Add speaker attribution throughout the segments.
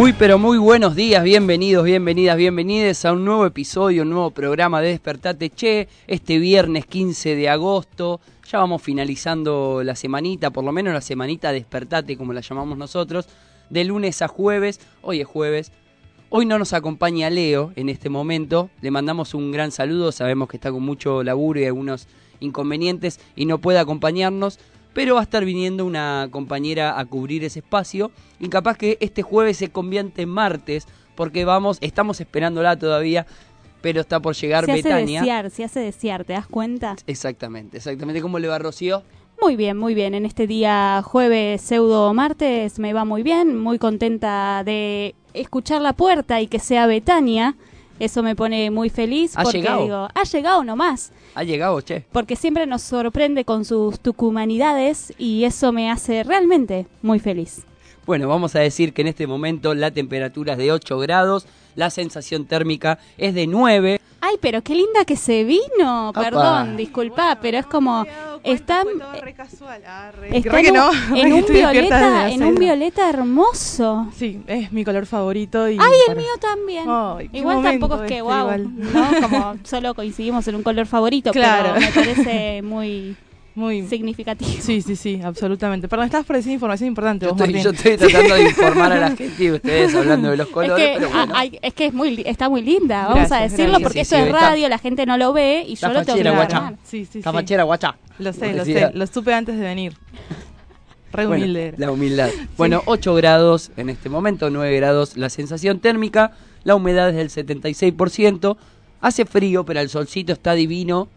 Speaker 1: Muy pero muy buenos días, bienvenidos, bienvenidas, bienvenidas a un nuevo episodio, un nuevo programa de Despertate. Che, este viernes 15 de agosto, ya vamos finalizando la semanita, por lo menos la semanita Despertate como la llamamos nosotros, de lunes a jueves, hoy es jueves, hoy no nos acompaña Leo en este momento, le mandamos un gran saludo, sabemos que está con mucho laburo y algunos inconvenientes y no puede acompañarnos, pero va a estar viniendo una compañera a cubrir ese espacio y capaz que este jueves se convierte en martes porque vamos, estamos esperándola todavía, pero está por llegar
Speaker 2: se
Speaker 1: Betania.
Speaker 2: hace desear, se hace desear, ¿te das cuenta?
Speaker 1: Exactamente, exactamente. ¿Cómo le va Rocío?
Speaker 2: Muy bien, muy bien. En este día jueves, pseudo martes, me va muy bien. Muy contenta de escuchar la puerta y que sea Betania. Eso me pone muy feliz
Speaker 1: ¿Ha
Speaker 2: porque
Speaker 1: llegado?
Speaker 2: digo, ha llegado nomás.
Speaker 1: Ha llegado, che.
Speaker 2: Porque siempre nos sorprende con sus tucumanidades y eso me hace realmente muy feliz.
Speaker 1: Bueno, vamos a decir que en este momento la temperatura es de 8 grados, la sensación térmica es de 9.
Speaker 2: Ay, pero qué linda que se vino. Perdón, disculpa, pero es como está,
Speaker 3: re casual. Ah, re,
Speaker 2: está
Speaker 3: re
Speaker 2: en
Speaker 3: que
Speaker 2: un,
Speaker 3: no.
Speaker 2: en
Speaker 3: re
Speaker 2: un violeta, en un violeta hermoso.
Speaker 3: Sí, es mi color favorito. Y
Speaker 2: Ay, el mío también. Igual tampoco es que
Speaker 3: este,
Speaker 2: wow,
Speaker 3: igual.
Speaker 2: ¿no? Como solo coincidimos en un color favorito,
Speaker 3: Claro.
Speaker 2: pero me parece muy
Speaker 3: Muy.
Speaker 2: significativo.
Speaker 3: Sí, sí, sí, absolutamente. Perdón, estabas por decir información importante.
Speaker 1: Yo
Speaker 3: vos,
Speaker 1: estoy, yo estoy tratando de informar a la gente y ustedes hablando de los
Speaker 2: Es
Speaker 1: colores,
Speaker 2: que,
Speaker 1: pero bueno.
Speaker 2: ah, ay, es que es muy, li- está muy linda, vamos
Speaker 3: Gracias,
Speaker 2: a decirlo,
Speaker 3: gracias.
Speaker 2: porque
Speaker 1: Sí, sí,
Speaker 2: es
Speaker 1: está-
Speaker 2: radio, la gente no lo ve y
Speaker 1: está
Speaker 2: yo lo tengo que
Speaker 1: guacha.
Speaker 3: Sí, sí, sí.
Speaker 1: Cabachera, guacha.
Speaker 3: Lo sé, lo sé. Lo supe antes de venir. Re
Speaker 1: Bueno,
Speaker 3: humilde. era.
Speaker 1: la humildad. Bueno, 8 grados en este momento, 9 grados la sensación térmica, la humedad es del 76%, hace frío, pero el solcito está divino.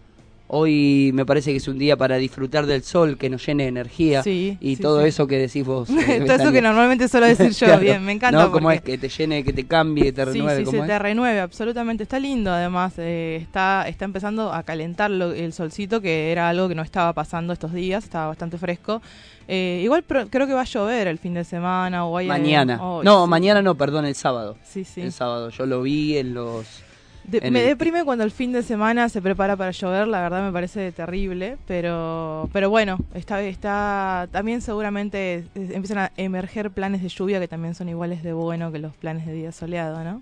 Speaker 1: Hoy me parece que es un día para disfrutar del sol, que nos llene de energía
Speaker 3: Sí,
Speaker 1: y
Speaker 3: sí,
Speaker 1: todo
Speaker 3: sí.
Speaker 1: eso que decís vos. eh,
Speaker 3: Todo eso que normalmente suelo decir yo.
Speaker 1: Claro.
Speaker 3: Bien, me encanta.
Speaker 1: No, ¿cómo
Speaker 3: porque-
Speaker 1: es? Que te llene, que te cambie, que te
Speaker 3: Sí,
Speaker 1: renueve.
Speaker 3: sí,
Speaker 1: ¿cómo
Speaker 3: se
Speaker 1: es?
Speaker 3: te renueve, absolutamente. Está lindo, además. eh, está, está empezando a calentar lo- el solcito, que era algo que no estaba pasando estos días. Estaba bastante fresco. Eh, igual pro- creo que va a llover el fin de semana o hay
Speaker 1: Mañana.
Speaker 3: Ay,
Speaker 1: no,
Speaker 3: sí.
Speaker 1: mañana no, perdón, el sábado.
Speaker 3: Sí, sí.
Speaker 1: El sábado. Yo lo vi en los...
Speaker 3: De- me
Speaker 1: el-
Speaker 3: deprime cuando el fin de semana se prepara para llover, la verdad me parece terrible, pero pero bueno, está está también seguramente empiezan a emerger planes de lluvia que también son iguales de bueno que los planes de día soleado, ¿no?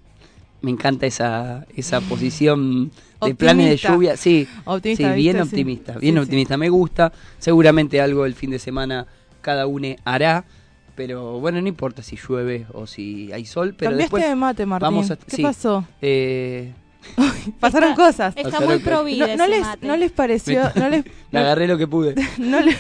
Speaker 1: Me encanta esa, esa posición de planes de lluvia. Sí,
Speaker 3: Optimista,
Speaker 1: sí, bien optimista. Bien
Speaker 3: Sí, sí.
Speaker 1: optimista. Me gusta. Seguramente algo el fin de semana cada uno hará. Pero bueno, no importa si llueve o si hay sol. Pero
Speaker 3: Cambiaste
Speaker 1: después
Speaker 3: de mate, Martín.
Speaker 1: vamos a-
Speaker 3: ¿Qué
Speaker 1: sí.
Speaker 3: pasó?
Speaker 1: eh,
Speaker 3: Pasaron
Speaker 2: Está-
Speaker 3: cosas.
Speaker 2: Está
Speaker 1: Pasaron
Speaker 2: muy
Speaker 1: cosas.
Speaker 2: pro vida
Speaker 3: No, no les, no les pareció, no les,
Speaker 1: me agarré lo que pude.
Speaker 3: no, le-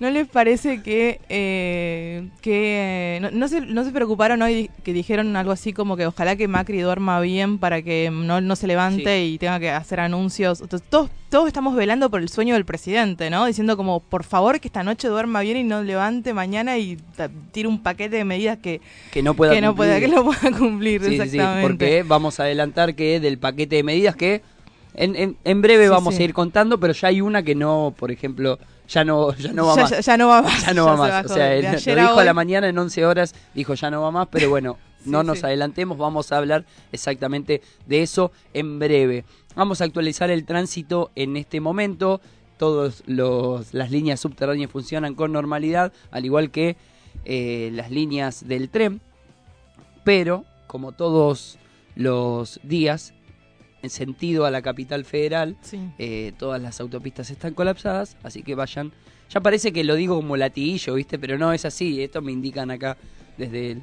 Speaker 3: no les parece que, eh, que no, no se, no se preocuparon hoy que dijeron algo así como que ojalá que Macri duerma bien para que no, no se levante y tenga que hacer anuncios. Entonces, todos, todos estamos velando por el sueño del presidente, ¿no? Diciendo como, por favor, que esta noche duerma bien y no levante mañana y tire un paquete de medidas que,
Speaker 1: Que no pueda
Speaker 3: que no pueda, que
Speaker 1: cumplir.
Speaker 3: no pueda cumplir.
Speaker 1: Sí, sí, sí,
Speaker 3: exactamente.
Speaker 1: porque vamos a adelantar que del paquete de medidas que en, en, en breve
Speaker 3: Sí,
Speaker 1: vamos
Speaker 3: sí.
Speaker 1: a ir contando, pero ya hay una que no, por ejemplo, ya no, ya no va
Speaker 3: ya,
Speaker 1: más.
Speaker 3: ya- ya no va más.
Speaker 1: Ya no va más. O sea, él lo dijo a la mañana en 11 horas, dijo ya no va más, pero bueno, no nos adelantemos, vamos a hablar exactamente de eso en breve. Vamos a actualizar el tránsito en este momento. Todas las líneas subterráneas funcionan con normalidad, al igual que eh, las líneas del tren. Pero, como todos los días, en sentido a la capital federal,
Speaker 3: Sí.
Speaker 1: eh, todas las autopistas están colapsadas, así que vayan. Ya parece que lo digo como latiguillo, ¿viste? Pero no es así, esto me indican acá desde el,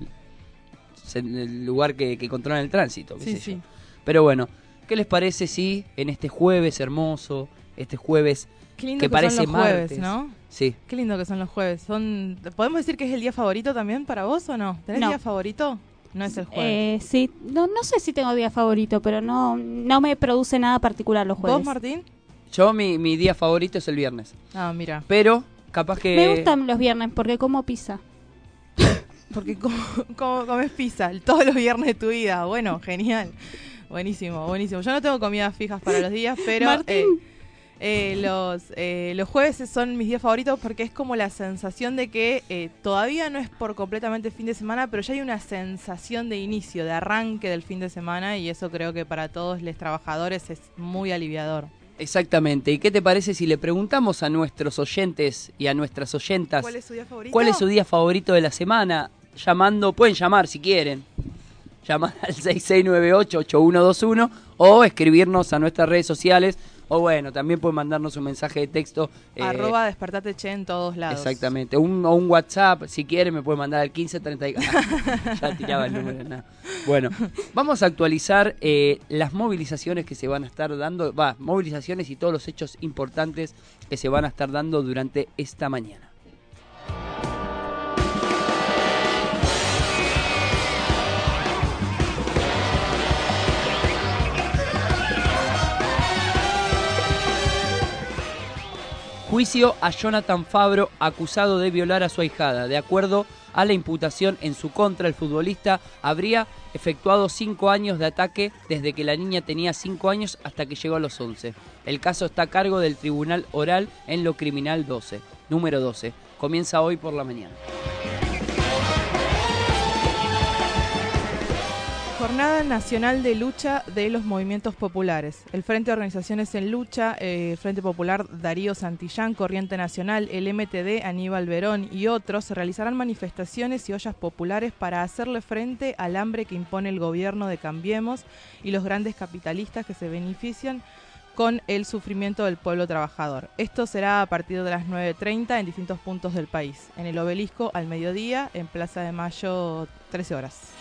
Speaker 1: el lugar que, que controlan el tránsito. qué
Speaker 3: Sí,
Speaker 1: sé
Speaker 3: sí.
Speaker 1: yo. Pero bueno, ¿qué les parece si en este jueves hermoso, este jueves
Speaker 3: Qué lindo
Speaker 1: que
Speaker 3: que,
Speaker 1: parece
Speaker 3: son los jueves,
Speaker 1: martes?
Speaker 3: ¿no?
Speaker 1: Sí,
Speaker 3: Qué lindo que son los jueves. Son, ¿Podemos decir que es el día favorito también para vos o no? ¿Tenés
Speaker 2: No.
Speaker 3: día favorito? No es el jueves.
Speaker 2: Eh, sí, no, no sé si tengo día favorito, pero no, no me produce nada particular los jueves.
Speaker 3: ¿Vos, Martín?
Speaker 1: yo mi, mi día favorito es el viernes.
Speaker 3: Ah, mira.
Speaker 1: Pero capaz que...
Speaker 2: Me gustan los viernes porque como pizza.
Speaker 3: porque como, como comes pizza todos los viernes de tu vida. Bueno, genial. Buenísimo, buenísimo. Yo no tengo comidas fijas para los días, pero
Speaker 2: Martín.
Speaker 3: eh, eh, los, eh, los jueves son mis días favoritos porque es como la sensación de que eh, todavía no es por completamente fin de semana, pero ya hay una sensación de inicio, de arranque del fin de semana y eso creo que para todos los trabajadores es muy aliviador.
Speaker 1: Exactamente. ¿Y qué te parece si le preguntamos a nuestros oyentes y a nuestras oyentas
Speaker 3: ¿Cuál es su día favorito?
Speaker 1: cuál es su día favorito de la semana? Llamando, pueden llamar si quieren. Llamar al 6698-8121 o escribirnos a nuestras redes sociales. O bueno, también pueden mandarnos un mensaje de texto. eh,
Speaker 3: Arroba despertate che en todos lados.
Speaker 1: Exactamente. Un, o un WhatsApp, si quieren, me pueden mandar al 1530. ya tiraba el número. nada. Bueno, vamos a actualizar eh, las movilizaciones que se van a estar dando. Va, movilizaciones y todos los hechos importantes que se van a estar dando durante esta mañana. Juicio a Jonathan Fabro acusado de violar a su ahijada. De acuerdo a la imputación en su contra, el futbolista habría efectuado cinco años de ataque desde que la niña tenía cinco años hasta que llegó a los 11. El caso está a cargo del Tribunal Oral en lo Criminal 12, número 12. Comienza hoy por la mañana.
Speaker 3: Jornada Nacional de Lucha de los Movimientos Populares. El Frente de Organizaciones en Lucha, eh, Frente Popular Darío Santillán, Corriente Nacional, el MTD Aníbal Verón y otros realizarán manifestaciones y ollas populares para hacerle frente al hambre que impone el gobierno de Cambiemos y los grandes capitalistas que se benefician con el sufrimiento del pueblo trabajador. Esto será a partir de las 9.30 en distintos puntos del país. En el obelisco al mediodía, en Plaza de Mayo, 13 horas.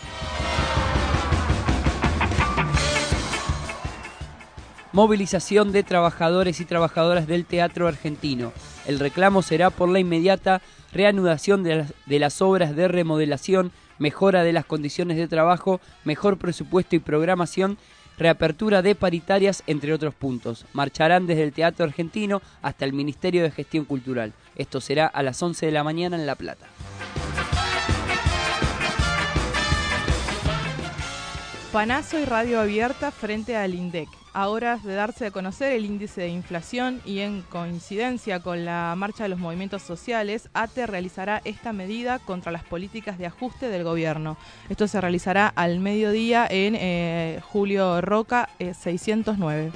Speaker 1: Movilización de trabajadores y trabajadoras del teatro argentino. El reclamo será por la inmediata reanudación de las, de las obras de remodelación, mejora de las condiciones de trabajo, mejor presupuesto y programación, reapertura de paritarias, entre otros puntos. Marcharán desde el Teatro Argentino hasta el Ministerio de Gestión Cultural. Esto será a las 11 de la mañana en La Plata.
Speaker 3: Panazo y radio abierta frente al INDEC. A horas de darse a conocer el índice de inflación y en coincidencia con la marcha de los movimientos sociales, ATE realizará esta medida contra las políticas de ajuste del gobierno. Esto se realizará al mediodía en eh, Julio Roca eh, 609.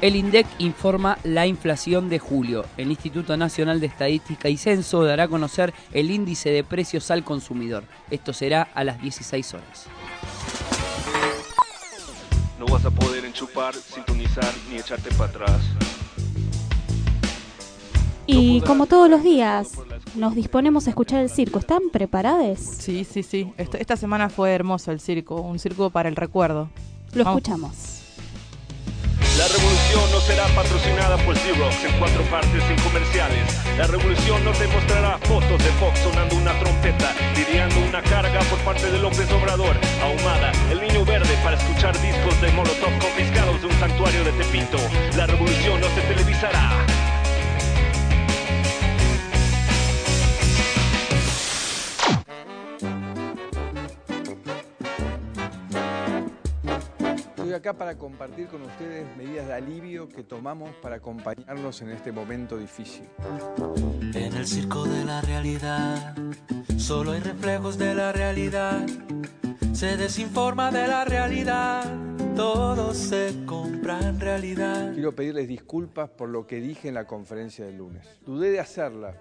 Speaker 1: El INDEC informa la inflación de julio. El Instituto Nacional de Estadística y Censo dará a conocer el índice de precios al consumidor. Esto será a las 16 horas.
Speaker 4: No vas a poder enchupar, sintonizar ni echarte para atrás.
Speaker 2: Y como todos los días, nos disponemos a escuchar el circo. ¿Están preparados?
Speaker 3: Sí, sí, sí. Esta semana fue hermoso el circo, un circo para el recuerdo.
Speaker 2: Lo
Speaker 3: Vamos.
Speaker 2: escuchamos.
Speaker 4: La revolución no será patrocinada por Xerox en cuatro partes sin comerciales. La revolución no te mostrará fotos de Fox sonando una trompeta, lidiando una carga por parte de López Obrador, ahumada, el niño verde para escuchar discos de Molotov confiscados de un santuario de Tepito. La revolución no se televisará.
Speaker 5: Estoy acá para compartir con ustedes medidas de alivio que tomamos para acompañarlos en este momento difícil.
Speaker 6: En el circo de la realidad, solo hay reflejos de la realidad. Se desinforma de la realidad, todo se compra en realidad.
Speaker 5: Quiero pedirles disculpas por lo que dije en la conferencia del lunes. Dudé de hacerla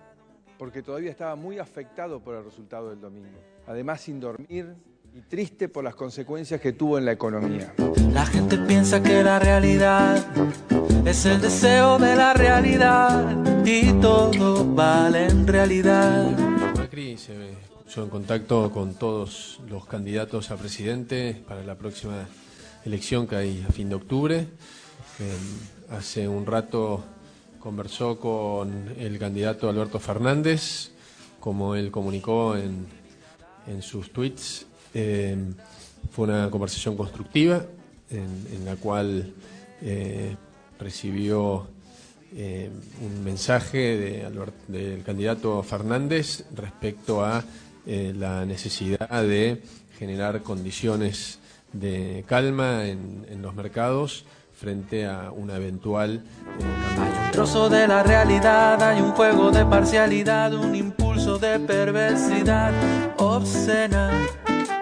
Speaker 5: porque todavía estaba muy afectado por el resultado del domingo. Además, sin dormir y triste por las consecuencias que tuvo en la economía.
Speaker 6: La gente piensa que la realidad es el deseo de la realidad y todo vale en realidad.
Speaker 7: Macri se puso en contacto con todos los candidatos a presidente para la próxima elección que hay a fin de octubre. Eh, hace un rato conversó con el candidato Alberto Fernández, como él comunicó en, en sus tweets. Eh, fue una conversación constructiva en, en la cual eh, recibió eh, un mensaje de Albert- del candidato Fernández respecto a eh, la necesidad de generar condiciones de calma en, en los mercados frente a una eventual eh, cambio.
Speaker 6: Un trozo de la realidad, hay un juego de parcialidad, un impulso de perversidad obscena.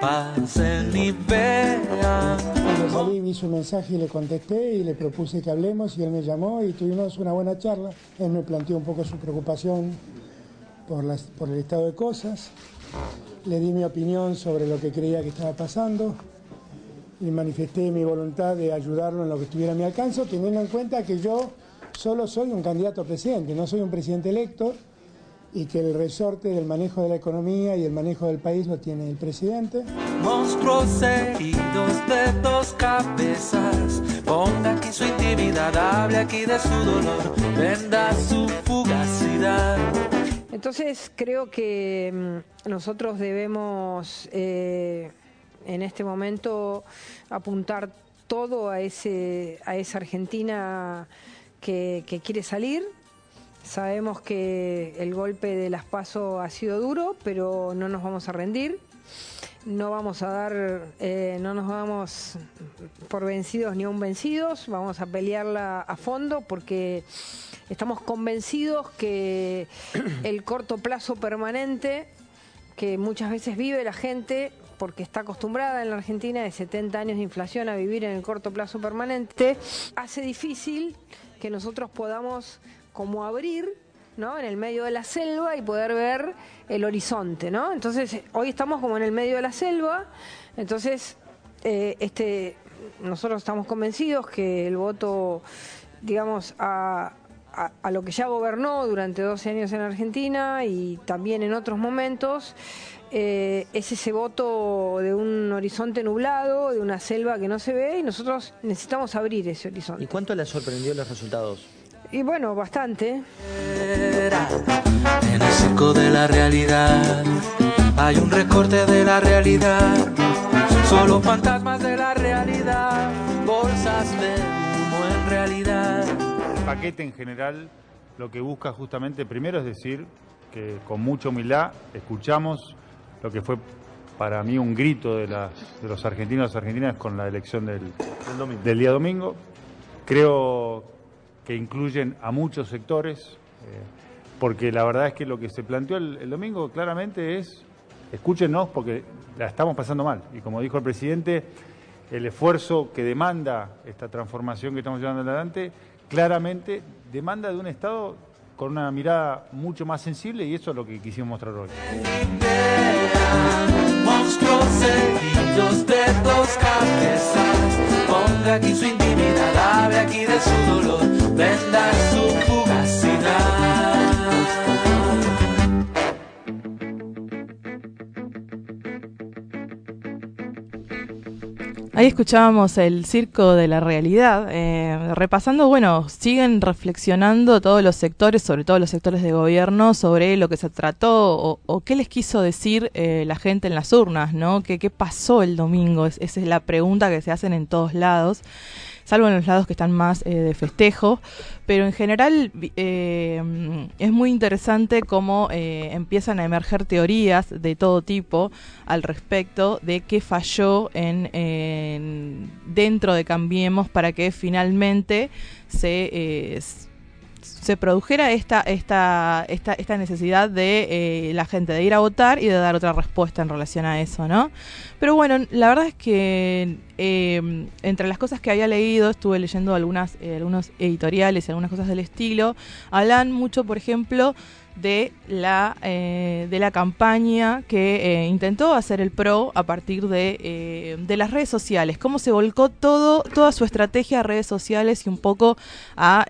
Speaker 6: Pasen y vean.
Speaker 8: Cuando salí vi su mensaje y le contesté y le propuse que hablemos y él me llamó y tuvimos una buena charla. Él me planteó un poco su preocupación por, las, por el estado de cosas. Le di mi opinión sobre lo que creía que estaba pasando y manifesté mi voluntad de ayudarlo en lo que estuviera a mi alcance, teniendo en cuenta que yo solo soy un candidato a presidente, no soy un presidente electo y que el resorte del manejo de la economía y el manejo del país lo tiene el presidente.
Speaker 6: Monstruos heridos de dos cabezas. Ponga aquí su intimidad, hable aquí de su dolor, venda su fugacidad.
Speaker 9: Entonces creo que mm, nosotros debemos eh, en este momento apuntar todo a ese a esa Argentina que, que quiere salir. Sabemos que el golpe de las PASO ha sido duro, pero no nos vamos a rendir. No vamos a dar, eh, no nos vamos por vencidos ni aún vencidos. Vamos a pelearla a fondo porque estamos convencidos que el corto plazo permanente que muchas veces vive la gente porque está acostumbrada en la Argentina de 70 años de inflación a vivir en el corto plazo permanente, hace difícil que nosotros podamos como abrir ¿no? en el medio de la selva y poder ver el horizonte. ¿no? Entonces, hoy estamos como en el medio de la selva, entonces eh, este, nosotros estamos convencidos que el voto, digamos, a, a- lo que ya gobernó durante 12 años en Argentina y también en otros momentos, eh, es ese voto de un horizonte nublado, de una selva que no se ve y nosotros necesitamos abrir ese horizonte.
Speaker 10: ¿Y cuánto le sorprendió los resultados?
Speaker 9: Y bueno, bastante.
Speaker 6: En el circo de la realidad hay un recorte de la realidad. Solo fantasmas de la realidad, bolsas de humo en realidad.
Speaker 11: El paquete en general lo que busca justamente primero es decir que con mucha humildad escuchamos lo que fue para mí un grito de, las- de los argentinos y argentinas con la elección del, del día domingo. Creo que incluyen a muchos sectores, eh, porque la verdad es que lo que se planteó el, el domingo claramente es, escúchenos porque la estamos pasando mal. Y como dijo el presidente, el esfuerzo que demanda esta transformación que estamos llevando adelante, claramente demanda de un Estado con una mirada mucho más sensible y eso es lo que quisimos mostrar hoy.
Speaker 6: Monstruos heridos de dos cabezas. Ponga aquí su intimidad, hable aquí de su dolor, venda su fugacidad.
Speaker 3: Ahí escuchábamos el circo de la realidad, eh, repasando, bueno, siguen reflexionando todos los sectores, sobre todo los sectores de gobierno, sobre lo que se trató o, o qué les quiso decir eh, la gente en las urnas, ¿no? ¿Qué, qué pasó el domingo? Es- esa es la pregunta que se hacen en todos lados, salvo en los lados que están más eh, de festejo, pero en general eh, es muy interesante cómo eh, empiezan a emerger teorías de todo tipo al respecto de qué falló en, en- dentro de Cambiemos para que finalmente se eh, se produjera esta esta esta, esta necesidad de eh, la gente de ir a votar y de dar otra respuesta en relación a eso, ¿no? Pero bueno, la verdad es que eh, entre las cosas que había leído, estuve leyendo algunas, eh, algunos editoriales y algunas cosas del estilo, hablan mucho, por ejemplo, de la, eh, de la campaña que intentó hacer el PRO a partir de, de las redes sociales, cómo se volcó todo, toda su estrategia a redes sociales y un poco a...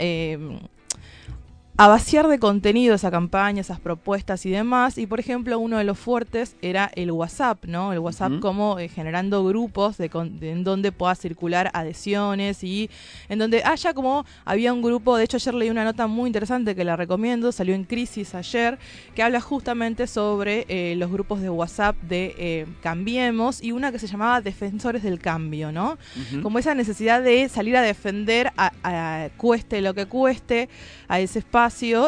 Speaker 3: a vaciar de contenido esa campaña, esas propuestas y demás. Y por ejemplo, uno de los fuertes era el WhatsApp, ¿no? El WhatsApp como eh, generando grupos de, con- de- en donde pueda circular adhesiones y en donde haya como había un grupo, de hecho ayer leí una nota muy interesante que la recomiendo, salió en Crisis ayer, que habla justamente sobre eh, los grupos de WhatsApp de eh, Cambiemos y una que se llamaba Defensores del Cambio, ¿no? Como esa necesidad de salir a defender, a, a- cueste lo que cueste, a ese espacio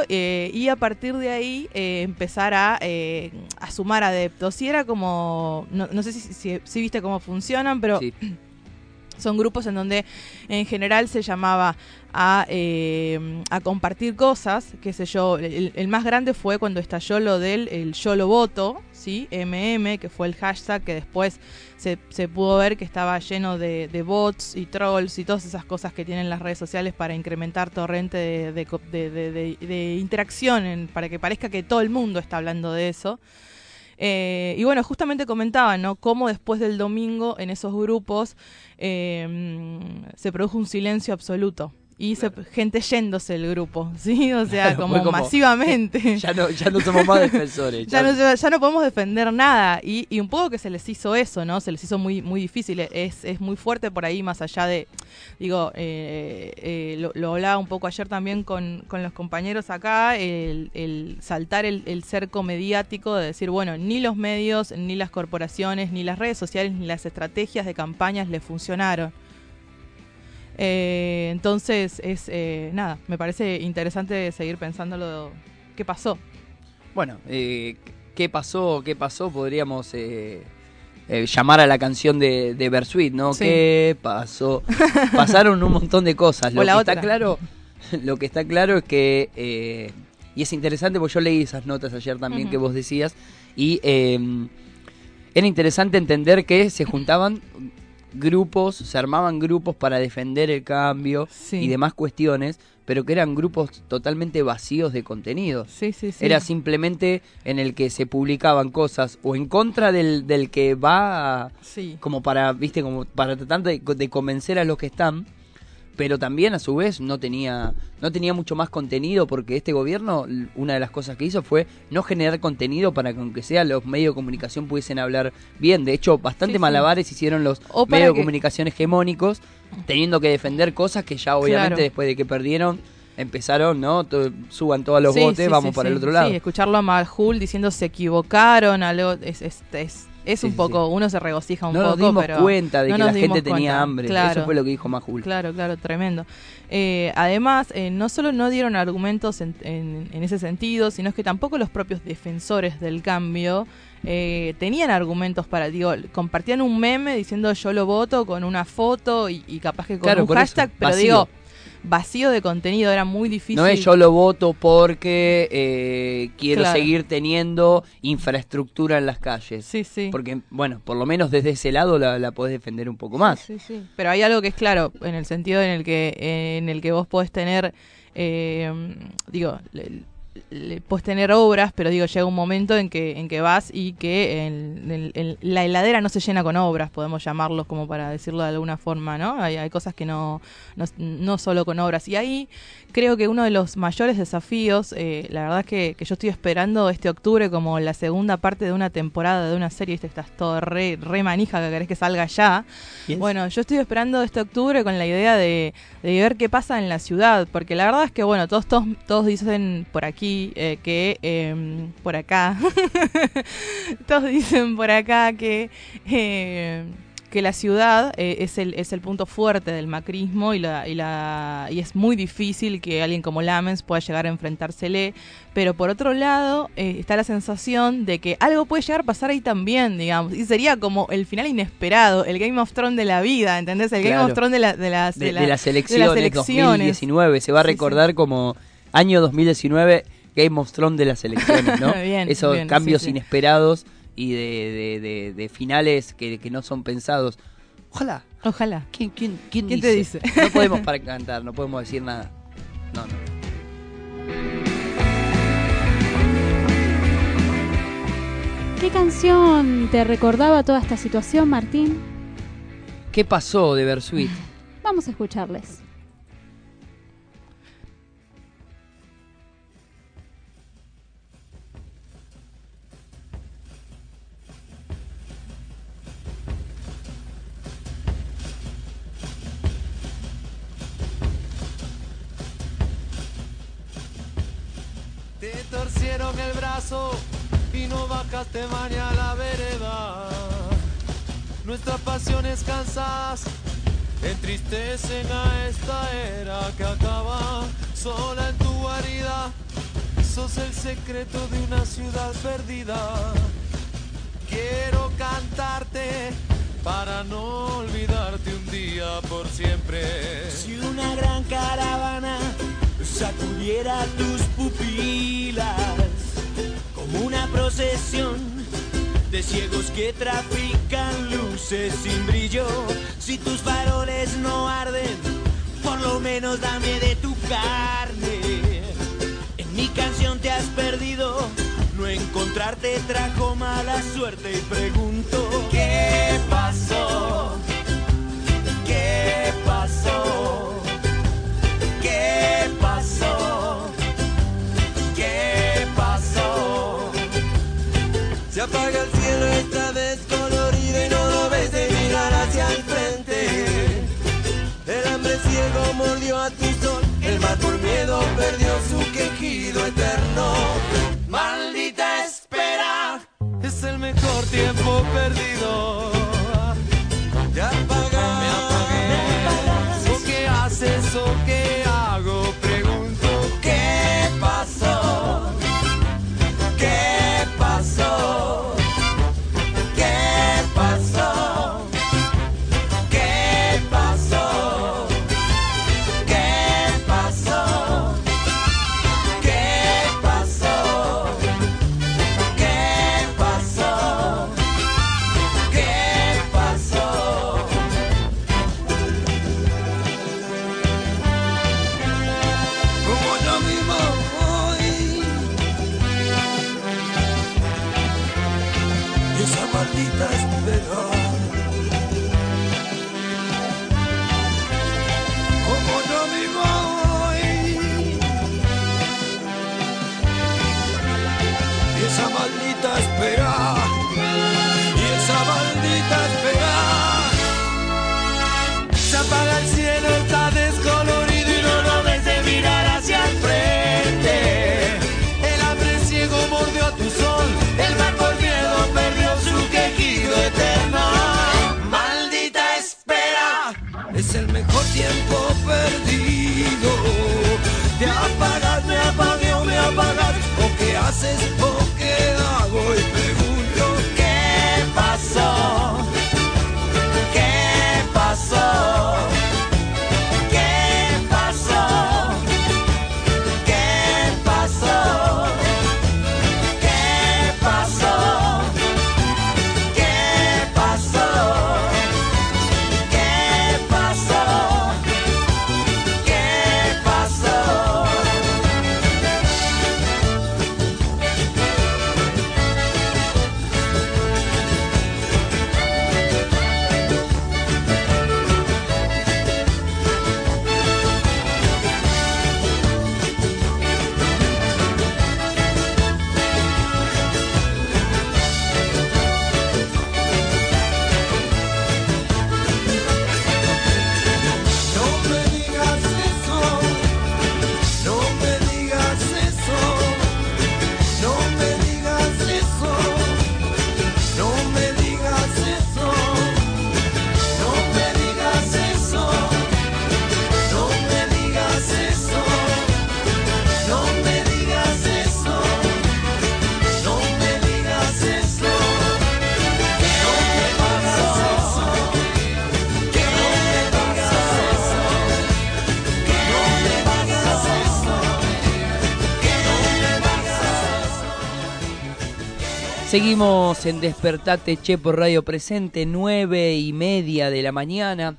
Speaker 3: eh, y a partir de ahí eh, empezar a, eh, a sumar adeptos. Y era como, no, no sé si, si, si viste cómo funcionan, pero
Speaker 1: Sí.
Speaker 3: son grupos en donde en general se llamaba a, eh, a compartir cosas, qué sé yo, el, más grande fue cuando estalló lo del el yo lo voto, ¿sí? MM, que fue el hashtag que después se, se pudo ver que estaba lleno de, bots y trolls y todas esas cosas que tienen las redes sociales para incrementar torrente de- de- de interacción, en- para que parezca que todo el mundo está hablando de eso. Eh, y bueno, justamente comentaban, ¿no? Cómo después del domingo en esos grupos eh, se produjo un silencio absoluto. Y se, gente yéndose el grupo, ¿sí? O sea,
Speaker 1: Claro,
Speaker 3: como, masivamente.
Speaker 1: Ya no, ya no somos más defensores.
Speaker 3: ya, no, ya no podemos defender nada. Y, y un poco que se les hizo eso, ¿no? Se les hizo muy, muy difícil. Es, es muy fuerte por ahí, más allá de. Digo, eh, eh, lo, lo hablaba un poco ayer también con, con los compañeros acá, el, el saltar el, el cerco mediático de decir, bueno, ni los medios, ni las corporaciones, ni las redes sociales, ni las estrategias de campañas le funcionaron. Eh, entonces, es eh, nada, me parece interesante seguir pensando lo qué pasó.
Speaker 1: Bueno, eh, ¿qué pasó? ¿Qué pasó? Podríamos llamar a la canción de, de Bersuit, ¿no?
Speaker 3: Sí.
Speaker 1: ¿Qué pasó? Pasaron un montón de cosas. Lo
Speaker 3: O la
Speaker 1: que
Speaker 3: otra.
Speaker 1: está claro, lo que está claro es que y es interesante porque yo leí esas notas ayer también que vos decías y era interesante entender que se juntaban grupos, se armaban grupos para defender el cambio
Speaker 3: Sí.
Speaker 1: y demás cuestiones, pero que eran grupos totalmente vacíos de contenido.
Speaker 3: Sí, sí.
Speaker 1: Era simplemente en el que se publicaban cosas o en contra del, del que va
Speaker 3: Sí.
Speaker 1: como para, viste, como para tratar de, de convencer a los que están, pero también a su vez no tenía no tenía mucho más contenido porque este gobierno una de las cosas que hizo fue no generar contenido para que aunque sea los medios de comunicación pudiesen hablar bien. De hecho, bastante
Speaker 3: Sí, sí.
Speaker 1: malabares hicieron los medios de
Speaker 3: que-
Speaker 1: comunicación hegemónicos teniendo que defender cosas que ya obviamente
Speaker 3: Claro.
Speaker 1: después de que perdieron empezaron, ¿no? Suban todos los
Speaker 3: Sí,
Speaker 1: botes,
Speaker 3: sí,
Speaker 1: vamos
Speaker 3: sí,
Speaker 1: para el otro lado.
Speaker 3: Sí, escucharlo a Majul diciendo se equivocaron, algo, es, es, es, es
Speaker 1: Sí,
Speaker 3: un
Speaker 1: sí,
Speaker 3: poco, uno se regocija un
Speaker 1: no
Speaker 3: poco,
Speaker 1: nos dimos
Speaker 3: pero
Speaker 1: cuenta de
Speaker 3: no
Speaker 1: que la gente tenía hambre.
Speaker 3: Claro.
Speaker 1: Eso fue lo que dijo Majul.
Speaker 3: Claro, claro, tremendo. Eh, además, eh, no solo no dieron argumentos en, en- en ese sentido, sino que tampoco los propios defensores del cambio eh, tenían argumentos para, digo, compartían un meme diciendo yo lo voto con una foto y, y capaz que con
Speaker 1: Claro,
Speaker 3: un
Speaker 1: eso,
Speaker 3: hashtag, pero
Speaker 1: vacío.
Speaker 3: digo, vacío de contenido, era muy difícil.
Speaker 1: No es yo lo voto porque eh, quiero
Speaker 3: Claro.
Speaker 1: seguir teniendo infraestructura en las calles.
Speaker 3: Sí, sí.
Speaker 1: Porque, bueno, por lo menos desde ese lado la, la podés defender un poco más.
Speaker 3: Sí, sí. Pero hay algo que es claro, en el sentido en el que, en el que vos podés tener, eh, digo, podés tener obras, pero digo, llega un momento en que, en que vas y que el- el- el- la heladera no se llena con obras, podemos llamarlos como para decirlo de alguna forma, ¿no? Hay, hay cosas que no, no, no solo con obras. Y ahí creo que uno de los mayores desafíos, eh, la verdad es que, que yo estoy esperando este octubre como la segunda parte de una temporada de una serie, viste, estás todo re, re manija que querés que salga ya.
Speaker 1: Yes.
Speaker 3: Bueno, yo estoy esperando este octubre con la idea de, de ver qué pasa en la ciudad, porque la verdad es que, bueno, todos, todos, todos dicen por aquí eh, que, eh, por acá, todos dicen por acá que... eh, que la ciudad eh, es, el, es el punto fuerte del macrismo y, la, y, la, y es muy difícil que alguien como Lamens pueda llegar a enfrentársele. Pero por otro lado, eh, está la sensación de que algo puede llegar a pasar ahí también, digamos. Y sería como el final inesperado, el Game of Thrones de la vida, ¿entendés? El Game of Thrones de, la- de las,
Speaker 1: De,
Speaker 3: la-
Speaker 1: de las
Speaker 3: de
Speaker 1: elecciones,
Speaker 3: las elecciones.
Speaker 1: 2019. Se va a
Speaker 3: Sí, sí.
Speaker 1: recordar como año 2019 Game of Thrones de las elecciones, ¿no?
Speaker 3: Bien,
Speaker 1: Esos
Speaker 3: bien,
Speaker 1: cambios
Speaker 3: sí, sí.
Speaker 1: inesperados y de, de- de- de finales que, que no son pensados. Ojalá.
Speaker 3: Ojalá.
Speaker 1: ¿Quién, quién, quién,
Speaker 3: ¿Quién te dice?
Speaker 1: No podemos para cantar, no podemos decir nada. No, no.
Speaker 2: ¿Qué canción te recordaba toda esta situación, Martín?
Speaker 1: ¿Qué pasó de Bersuit?
Speaker 2: Vamos a escucharles.
Speaker 6: Torcieron el brazo y no bajaste mañana a la vereda. Nuestras pasiones cansadas entristecen a esta era que acaba sola en tu guarida. Sos el secreto de una ciudad perdida. Quiero cantarte para no olvidarte un día por siempre.
Speaker 12: Si una gran caravana sacudiera tus pupilas como una procesión de ciegos que trafican luces sin brillo. Si tus faroles no arden, por lo menos dame de tu carne. En mi canción te has perdido, no encontrarte trajo mala suerte y pregunto, ¿qué pasó? ¿Qué pasó?
Speaker 6: Apaga el cielo, está descolorido y no lo ves de mirar hacia el frente. El hambre ciego mordió a tu sol, el mar por miedo perdió su quejido eterno. tanta esperanza.
Speaker 1: Seguimos en Despertate Che por Radio Presente, nueve y media de la mañana.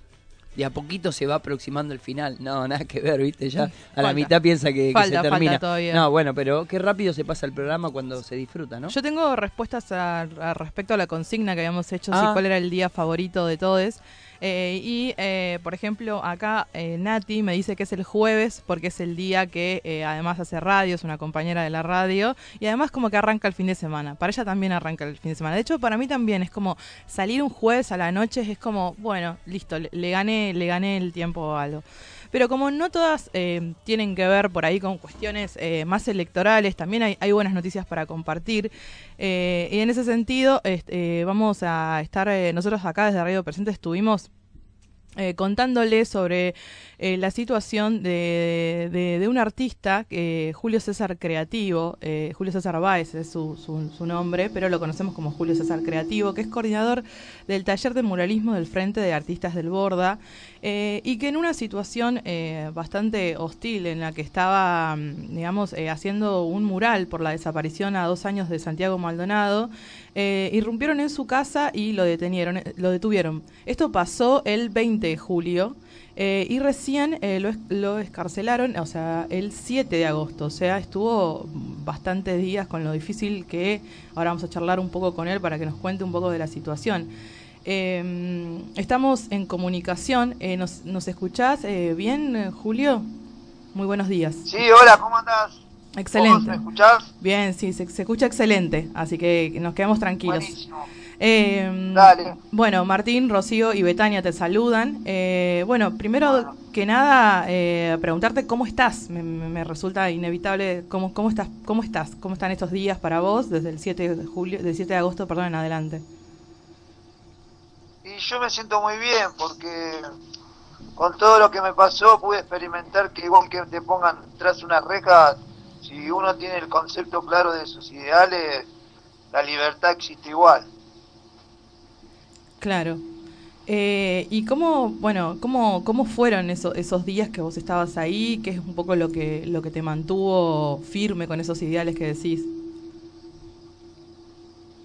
Speaker 1: De a poquito se va aproximando el final. No, nada que ver, ¿viste? Ya a la
Speaker 3: Falta.
Speaker 1: mitad piensa que, que
Speaker 3: Falta,
Speaker 1: se
Speaker 3: falta
Speaker 1: termina.
Speaker 3: todavía.
Speaker 1: No, bueno, pero qué rápido se pasa el programa cuando se disfruta, ¿no?
Speaker 3: Yo tengo respuestas a, a respecto a la consigna que habíamos hecho, si
Speaker 1: Ah.
Speaker 3: cuál era el día favorito de todos. Eh, y, eh, por ejemplo, acá eh, Nati me dice que es el jueves porque es el día que eh, además hace radio, es una compañera de la radio y además como que arranca el fin de semana. Para ella también arranca el fin de semana. De hecho, para mí también es como salir un jueves a la noche es como, bueno, listo, le, le gané, le gané el tiempo a algo. Pero como no todas eh, tienen que ver por ahí con cuestiones eh, más electorales, también hay, buenas noticias para compartir. Eh, y en ese sentido, eh, vamos a estar, nosotros acá desde Radio Presente estuvimos eh, contándole sobre la situación de, un artista, eh, Julio César Creativo, Julio César Báez es su, su- su nombre, pero lo conocemos como Julio César Creativo, que es coordinador del taller de muralismo del Frente de Artistas del Borda, eh, y que en una situación eh, bastante hostil en la que estaba, mm, digamos, eh, haciendo un mural por la desaparición a dos años de Santiago Maldonado, eh, irrumpieron en su casa y lo detenieron, lo detuvieron. Esto pasó el 20 de julio y recién lo, lo escarcelaron, o sea, el 7 de agosto. O sea, estuvo bastantes días con lo difícil que ahora vamos a charlar un poco con él para que nos cuente un poco de la situación. Eh, estamos en comunicación. Eh, ¿nos, ¿Nos escuchás eh, bien, eh, Julio? Muy buenos días.
Speaker 13: Sí, hola, ¿cómo andás?
Speaker 3: Excelente.
Speaker 13: ¿Vos me escuchás?
Speaker 3: Bien, sí, se, se escucha excelente, así que nos quedamos tranquilos.
Speaker 13: Buenísimo.
Speaker 3: Eh,
Speaker 13: Dale.
Speaker 3: Bueno, Martín, Rocío y Betania te saludan. Eh, bueno, primero que nada, eh, preguntarte cómo estás. Me, me- me resulta inevitable cómo, cómo estás, cómo estás, cómo están estos días para vos desde el 7 de julio, del 7 de agosto, perdón, en adelante.
Speaker 13: Yo me siento muy bien porque con todo lo que me pasó pude experimentar que igual que te pongan tras una reja, si uno tiene el concepto claro de sus ideales, la libertad existe igual.
Speaker 3: Claro. Eh, ¿Y cómo, bueno, cómo, cómo fueron esos, esos días que vos estabas ahí? ¿Qué es un poco lo que, lo que te mantuvo firme con esos ideales que decís?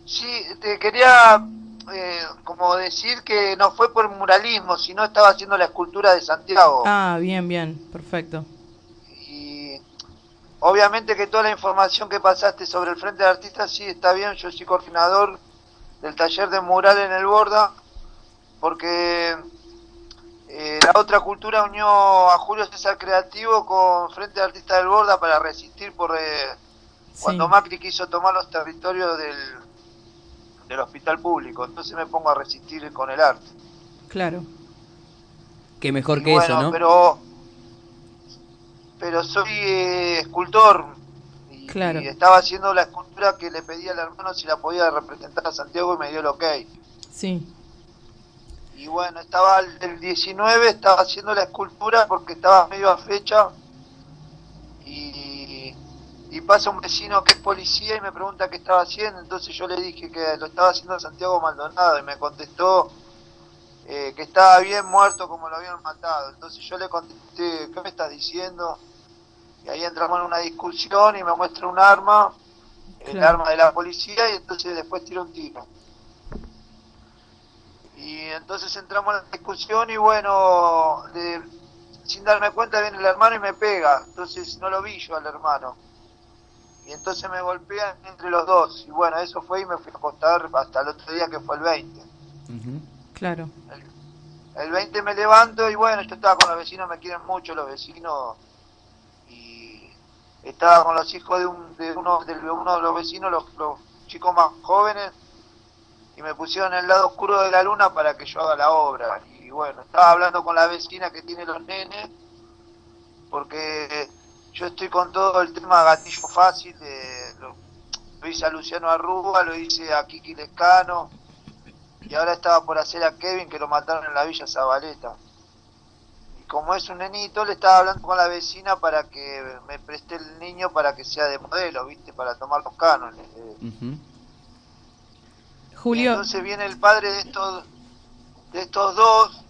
Speaker 13: Sí, te quería eh, como decir que no fue por muralismo, sino estaba haciendo la escultura de Santiago.
Speaker 3: Ah, bien, bien, perfecto.
Speaker 13: Y obviamente que toda la información que pasaste sobre el Frente de Artistas sí está bien, yo soy coordinador del taller de mural en el Borda, porque eh, la otra cultura unió a Julio César Creativo con Frente de Artistas del Borda para resistir por eh, cuando Macri quiso tomar los territorios del, del hospital público, entonces me pongo a resistir con el arte.
Speaker 3: Claro.
Speaker 1: Que mejor
Speaker 13: Y
Speaker 1: que
Speaker 13: bueno,
Speaker 1: eso, ¿no?
Speaker 13: pero pero soy eh, escultor y,
Speaker 3: Claro.
Speaker 13: y estaba haciendo la escultura que le pedí al hermano si la podía representar a Santiago y me dio el ok.
Speaker 3: Sí.
Speaker 13: Y bueno, estaba el del 19, estaba haciendo la escultura porque estaba medio a fecha y, y pasa un vecino que es policía y me pregunta qué estaba haciendo, entonces yo le dije que lo estaba haciendo Santiago Maldonado y me contestó eh, que estaba bien muerto como lo habían matado. Entonces yo le contesté, ¿qué me estás diciendo? Y ahí entramos en una discusión y me muestra un arma, el
Speaker 3: Claro.
Speaker 13: arma de la policía, y entonces después tira un tiro. Y entonces entramos en la discusión y bueno, de- sin darme cuenta viene el hermano y me pega. Entonces no lo vi yo al hermano. Y entonces me golpean entre los dos. Y bueno, eso fue y me fui a acostar hasta el otro día que fue el 20.
Speaker 3: Claro.
Speaker 13: El 20 me levanto y bueno, yo estaba con los vecinos, me quieren mucho los vecinos. Y estaba con los hijos de, un, de, uno, de uno de los vecinos, los, los chicos más jóvenes, y me pusieron en el lado oscuro de la luna para que yo haga la obra. Y bueno, estaba hablando con la vecina que tiene los nenes, porque yo estoy con todo el tema gatillo fácil, de, lo, lo hice a Luciano Arruga, lo hice a Kiki Lescano, y ahora estaba por hacer a Kevin que lo mataron en la Villa Zabaleta. Y como es un nenito, le estaba hablando con la vecina para que me preste el niño para que sea de modelo, ¿viste? Para tomar los cánones. eh.
Speaker 3: Julio,
Speaker 13: entonces viene el padre de estos de estos dos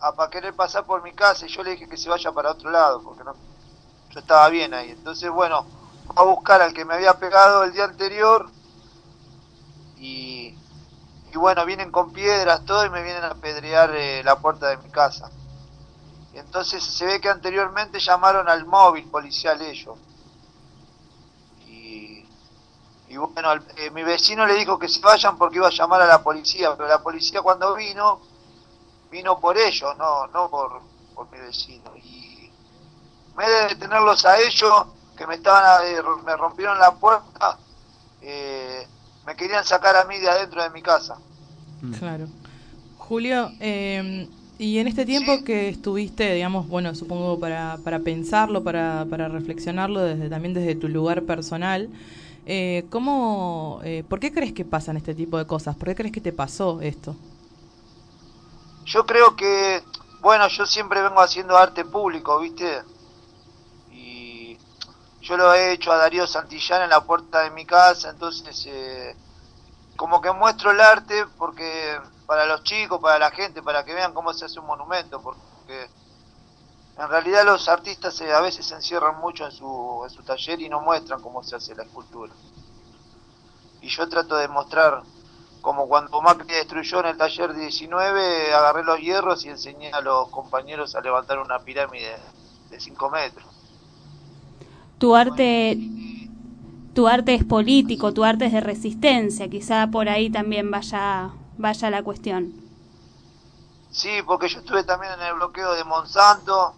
Speaker 13: a para querer pasar por mi casa y yo le dije que se vaya para otro lado porque no yo estaba bien ahí. Entonces, bueno, fue a buscar al que me había pegado el día anterior y, y bueno, vienen con piedras todo y me vienen a apedrear eh, la puerta de mi casa. Entonces se ve que anteriormente llamaron al móvil policial ellos. Y, y bueno, eh, mi vecino le dijo que se vayan porque iba a llamar a la policía, pero la policía cuando vino, vino por ellos, no, no por, por mi vecino. Y en vez de detenerlos a ellos, que me estaban eh, ro- me rompieron la puerta, eh, me querían sacar a mí de adentro de mi casa.
Speaker 3: Claro. Julio, eh, Y en este tiempo que estuviste, digamos, bueno, supongo para, para pensarlo, para, para reflexionarlo desde también desde tu lugar personal, eh, ¿cómo, eh, ¿por qué crees que pasan este tipo de cosas? ¿Por qué crees que te pasó esto?
Speaker 13: Yo creo que, bueno, yo siempre vengo haciendo arte público, ¿viste? Yo lo he hecho a Darío Santillán en la puerta de mi casa, entonces eh, como que muestro el arte porque para los chicos, para la gente, para que vean cómo se hace un monumento, porque en realidad los artistas a veces se encierran mucho en su, en su taller y no muestran cómo se hace la escultura. Y yo trato de mostrar como cuando Macri destruyó en el taller 19, agarré los hierros y enseñé a los compañeros a levantar una pirámide de 5 metros.
Speaker 2: Tu arte, tu arte es político, tu arte es de resistencia, quizá por ahí también vaya, vaya la cuestión.
Speaker 13: Sí, porque yo estuve también en el bloqueo de Monsanto.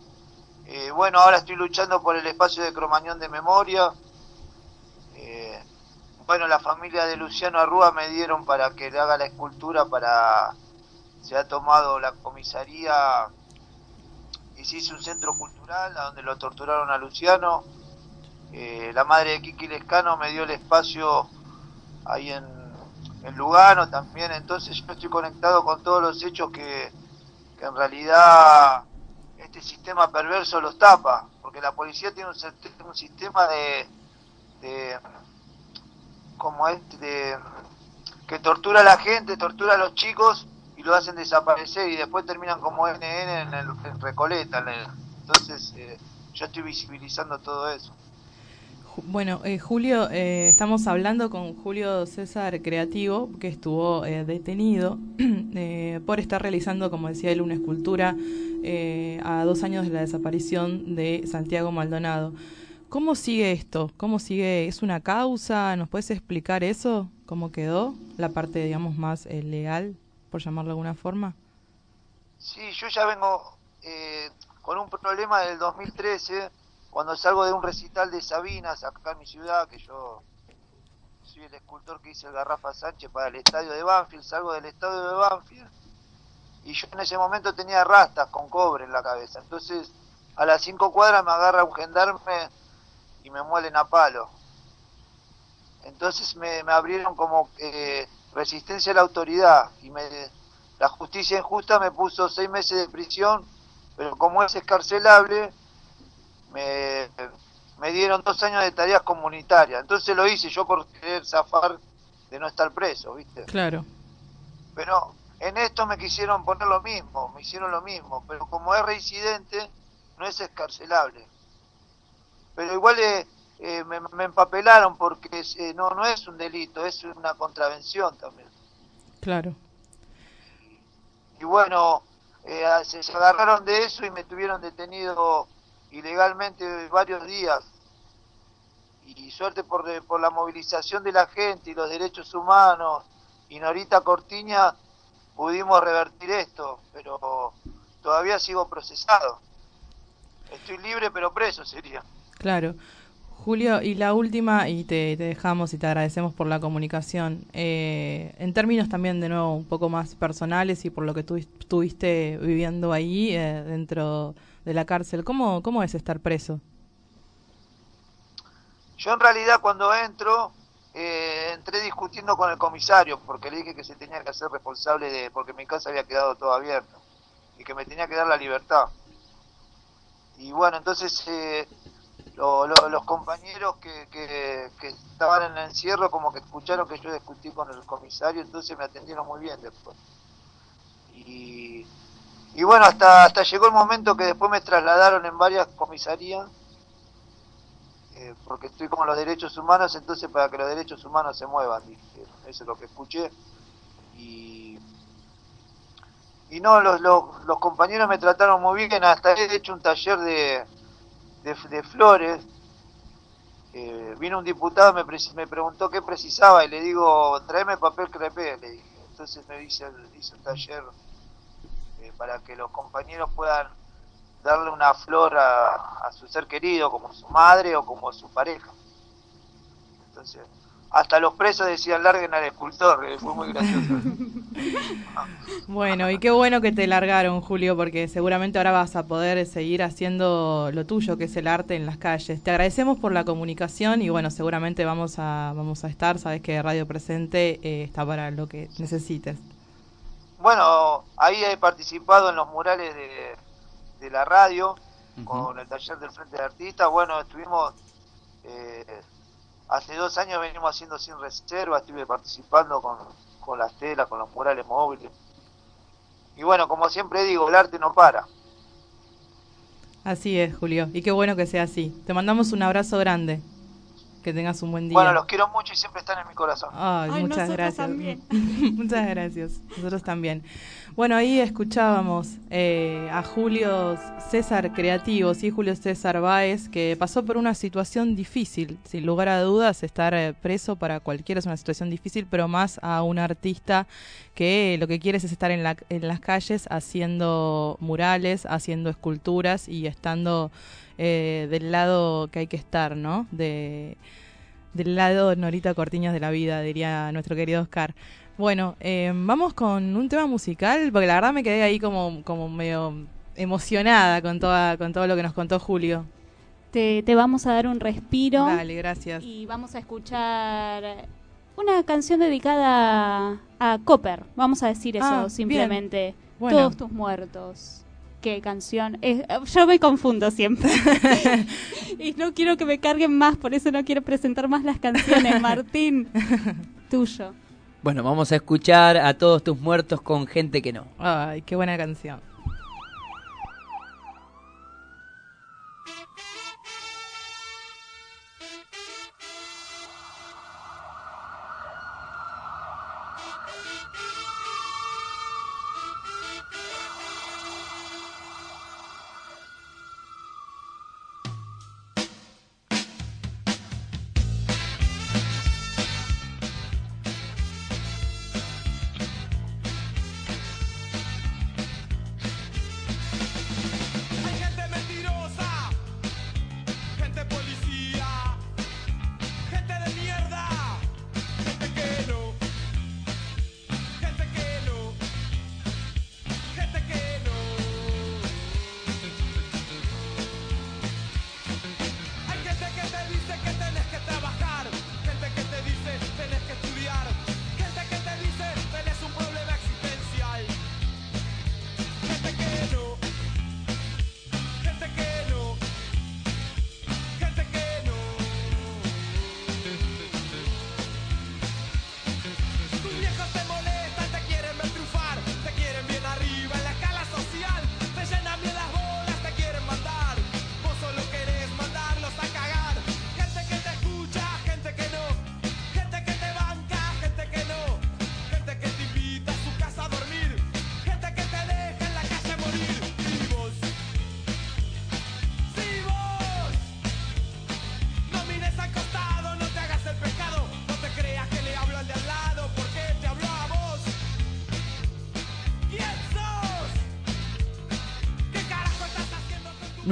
Speaker 13: Eh, bueno, ahora estoy luchando por el espacio de Cromañón de memoria. Eh, bueno, la familia de Luciano Arrúa me dieron para que le haga la escultura para... Se ha tomado la comisaría y se hizo un centro cultural donde lo torturaron a Luciano. Eh, la madre de Kiki Lescano me dio el espacio ahí en, Lugano también. Entonces yo estoy conectado con todos los hechos que, en realidad este sistema perverso los tapa. Porque la policía tiene un, sistema de, de como este de, que tortura a la gente, tortura a los chicos y lo hacen desaparecer y después terminan como NN en, el, Recoleta. Entonces eh, yo estoy visibilizando todo eso.
Speaker 3: Bueno, eh, Julio, eh, estamos hablando con Julio César Creativo, que estuvo eh, detenido eh, por estar realizando, como decía él, una escultura eh, a dos años de la desaparición de Santiago Maldonado. ¿Cómo sigue esto? ¿Cómo sigue? ¿Es una causa? ¿Nos puedes explicar eso? ¿Cómo quedó? La parte, digamos, más eh, legal, por llamarlo de alguna forma.
Speaker 13: Sí, yo ya vengo con un problema del 2013, cuando salgo de un recital de Sabinas, acá en mi ciudad, que yo soy el escultor que hice el Garrafa Sánchez para el estadio de Banfield, salgo del estadio de Banfield, y yo en ese momento tenía rastas con cobre en la cabeza. Entonces, a las cinco cuadras me agarra un gendarme y me muelen a palo. Entonces me, abrieron como eh, resistencia a la autoridad y me, la justicia injusta me puso seis meses de prisión, pero como es escarcelable, me, me dieron dos años de tareas comunitarias. Entonces lo hice yo por querer zafar de no estar preso, ¿viste?
Speaker 3: Claro.
Speaker 13: Pero en esto me quisieron poner lo mismo, me hicieron lo mismo, pero como es reincidente, no es escarcelable. Pero igual eh, eh, me, me, empapelaron porque eh, no, no es un delito, es una contravención también.
Speaker 3: Claro.
Speaker 13: Y bueno, eh, se, se agarraron de eso y me tuvieron detenido ilegalmente varios días. Y suerte por, por la movilización de la gente y los derechos humanos y Norita Cortiña pudimos revertir esto, pero todavía sigo procesado. Estoy libre pero preso sería.
Speaker 3: Claro. Julio, y la última, y te, dejamos y te agradecemos por la comunicación. Eh, en términos también, de nuevo, un poco más personales y por lo que tú estuviste viviendo ahí eh, dentro de la cárcel, ¿cómo, ¿cómo es estar preso?
Speaker 13: Yo en realidad cuando entro, eh, entré discutiendo con el comisario porque le dije que se tenía que hacer responsable de, porque mi casa había quedado todo abierto y que me tenía que dar la libertad. Y bueno, entonces eh, lo, lo, los compañeros que, que, estaban en el encierro como que escucharon que yo discutí con el comisario, entonces me atendieron muy bien después. Y, y bueno, hasta, hasta llegó el momento que después me trasladaron en varias comisarías, eh, porque estoy con los derechos humanos, entonces para que los derechos humanos se muevan, dije, eso es lo que escuché. Y, y no, los, los, los compañeros me trataron muy bien, hasta he hecho un taller de de, de Flores, vino un diputado, me, me preguntó qué precisaba y le digo, tráeme papel crepé, le dije. Entonces me dice, hice un taller eh, para que los compañeros puedan darle una flor a, a, su ser querido, como su madre o como su pareja. Entonces, hasta los presos decían, larguen al escultor, fue muy gracioso.
Speaker 3: Bueno, y qué bueno que te largaron, Julio, porque seguramente ahora vas a poder seguir haciendo lo tuyo, que es el arte en las calles. Te agradecemos por la comunicación y bueno, seguramente vamos a, vamos a estar, sabes que Radio Presente eh, está para lo que necesites.
Speaker 13: Bueno, ahí he participado en los murales de, de la radio, con el taller del Frente de Artistas. Bueno, estuvimos, eh, hace dos años venimos haciendo sin reserva, estuve participando con, con las telas, con los murales móviles. Y bueno, como siempre digo, el arte no para.
Speaker 3: Así es, Julio, y qué bueno que sea así. Te mandamos un abrazo grande. Que tengas un buen día.
Speaker 13: Bueno, los quiero mucho y siempre están en mi corazón.
Speaker 3: Ay,
Speaker 13: Ay,
Speaker 3: muchas gracias.
Speaker 13: también.
Speaker 3: muchas gracias. Nosotros también. Bueno, ahí escuchábamos eh, a Julio César Creativo, sí, Julio César Báez, que pasó por una situación difícil. Sin lugar a dudas, estar eh, preso para cualquiera es una situación difícil, pero más a un artista que lo que quiere es estar en, la, en las calles haciendo murales, haciendo esculturas y estando eh, del lado que hay que estar, ¿no? De, del lado Norita Cortiñas de la vida, diría nuestro querido Oscar. Bueno, eh, vamos con un tema musical, porque la verdad me quedé ahí como, como medio emocionada con, toda, con todo lo que nos contó Julio.
Speaker 2: Te, te vamos a dar un respiro.
Speaker 3: Dale, gracias.
Speaker 2: Y vamos a escuchar una canción dedicada a Copper. Vamos a decir eso
Speaker 3: Ah,
Speaker 2: simplemente.
Speaker 3: Bueno.
Speaker 2: Todos tus muertos. Qué canción. Es- yo me confundo siempre. y no quiero que me carguen más, por eso no quiero presentar más las canciones. Martín, tuyo.
Speaker 1: Bueno, vamos a escuchar a todos tus muertos con gente que no.
Speaker 3: Ay, qué buena canción.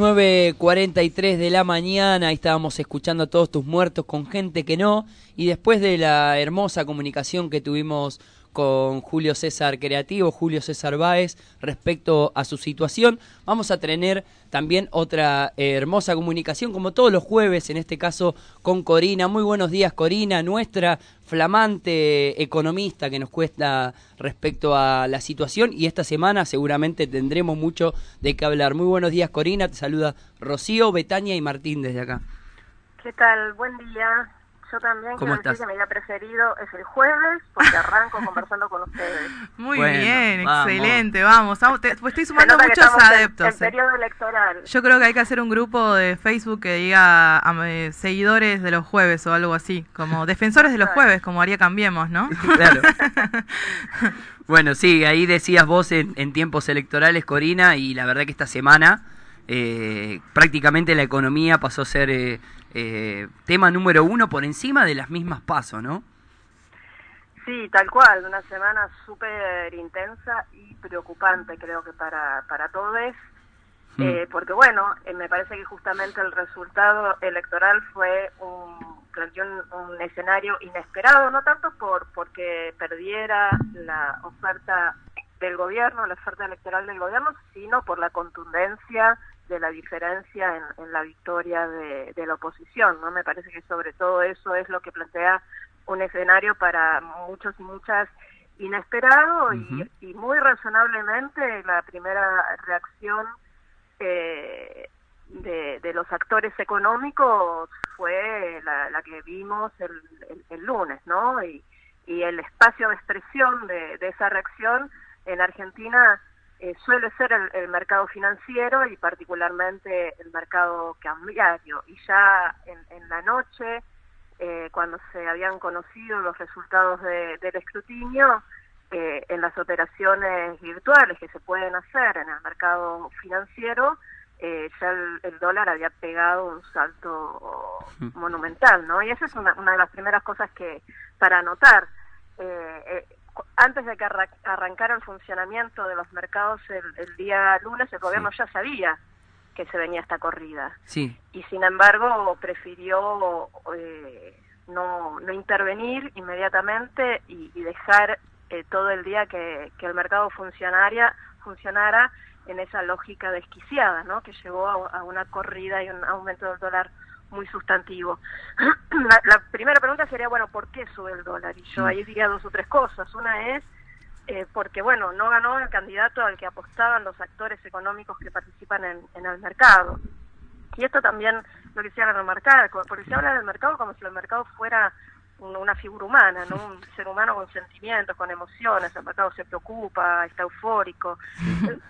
Speaker 1: 9.43 de la mañana, ahí estábamos escuchando a todos tus muertos con gente que no, y después de la hermosa comunicación que tuvimos con Julio César Creativo, Julio César Báez, respecto a su situación, vamos a tener también otra eh, hermosa comunicación, como todos los jueves, en este caso con Corina. Muy buenos días, Corina, nuestra flamante economista que nos cuesta respecto a la situación y esta semana seguramente tendremos mucho de qué hablar. Muy buenos días, Corina, te saluda Rocío, Betania y Martín desde acá.
Speaker 14: ¿Qué tal? Buen día. Yo también
Speaker 1: ¿Cómo
Speaker 14: quiero decir que mi día preferido es el jueves porque arranco conversando con ustedes.
Speaker 3: Muy
Speaker 1: Bueno,
Speaker 3: bien,
Speaker 1: vamos.
Speaker 3: excelente, vamos. vamos, te- pues estoy sumando muchos
Speaker 14: en-
Speaker 3: adeptos.
Speaker 14: En,
Speaker 3: eh.
Speaker 14: periodo electoral.
Speaker 3: Yo creo que hay que hacer un grupo de Facebook que diga am- eh, seguidores de los jueves o algo así, como defensores de los jueves, como haría Cambiemos, ¿no?
Speaker 1: Claro. Bueno, sí, ahí decías vos en, en tiempos electorales, Corina, y la verdad que esta semana eh, prácticamente la economía pasó a ser eh, eh, tema número uno por encima de las mismas pasos, ¿no?
Speaker 14: Sí, tal cual. Una semana súper intensa y preocupante, creo que para, para todos.
Speaker 1: Mm.
Speaker 14: Eh, porque bueno, eh, me parece que justamente el resultado electoral fue un, planteó un, un escenario inesperado, no tanto por porque perdiera la oferta del gobierno, la oferta electoral del gobierno, sino por la contundencia de la diferencia en, en la victoria de, de la oposición. no Me parece que sobre todo eso es lo que plantea un escenario para muchos y muchas inesperado y, y muy razonablemente la primera reacción eh, de, de los actores económicos fue la, la que vimos el, el, el lunes, ¿no? Y, y el espacio de expresión de, de esa reacción en Argentina eh, suele ser el, el, mercado financiero y particularmente el mercado cambiario. Y ya en, en la noche, eh, cuando se habían conocido los resultados de, del escrutinio, eh, en las operaciones virtuales que se pueden hacer en el mercado financiero, eh, ya el, el, dólar había pegado un salto monumental, ¿no? Y esa es una, una de las primeras cosas que para anotar. Eh, antes de que arra arrancara el funcionamiento de los mercados el, el día lunes, el gobierno sí. ya sabía que se venía esta corrida.
Speaker 1: Sí.
Speaker 14: Y sin embargo prefirió eh, no, no intervenir inmediatamente y, y dejar eh, todo el día que, que el mercado funcionaria, funcionara en esa lógica desquiciada, ¿no? que llevó a, a, una corrida y un aumento del dólar muy sustantivo. la, la, primera pregunta sería, bueno, ¿por qué sube el dólar? Y yo ahí diría dos o tres cosas. Una es eh, porque, bueno, no ganó el candidato al que apostaban los actores económicos que participan en, en el mercado. Y esto también lo quisiera remarcar, porque se habla del mercado como si el mercado fuera una figura humana, ¿no? Un ser humano con sentimientos, con emociones, el mercado se preocupa, está eufórico. El,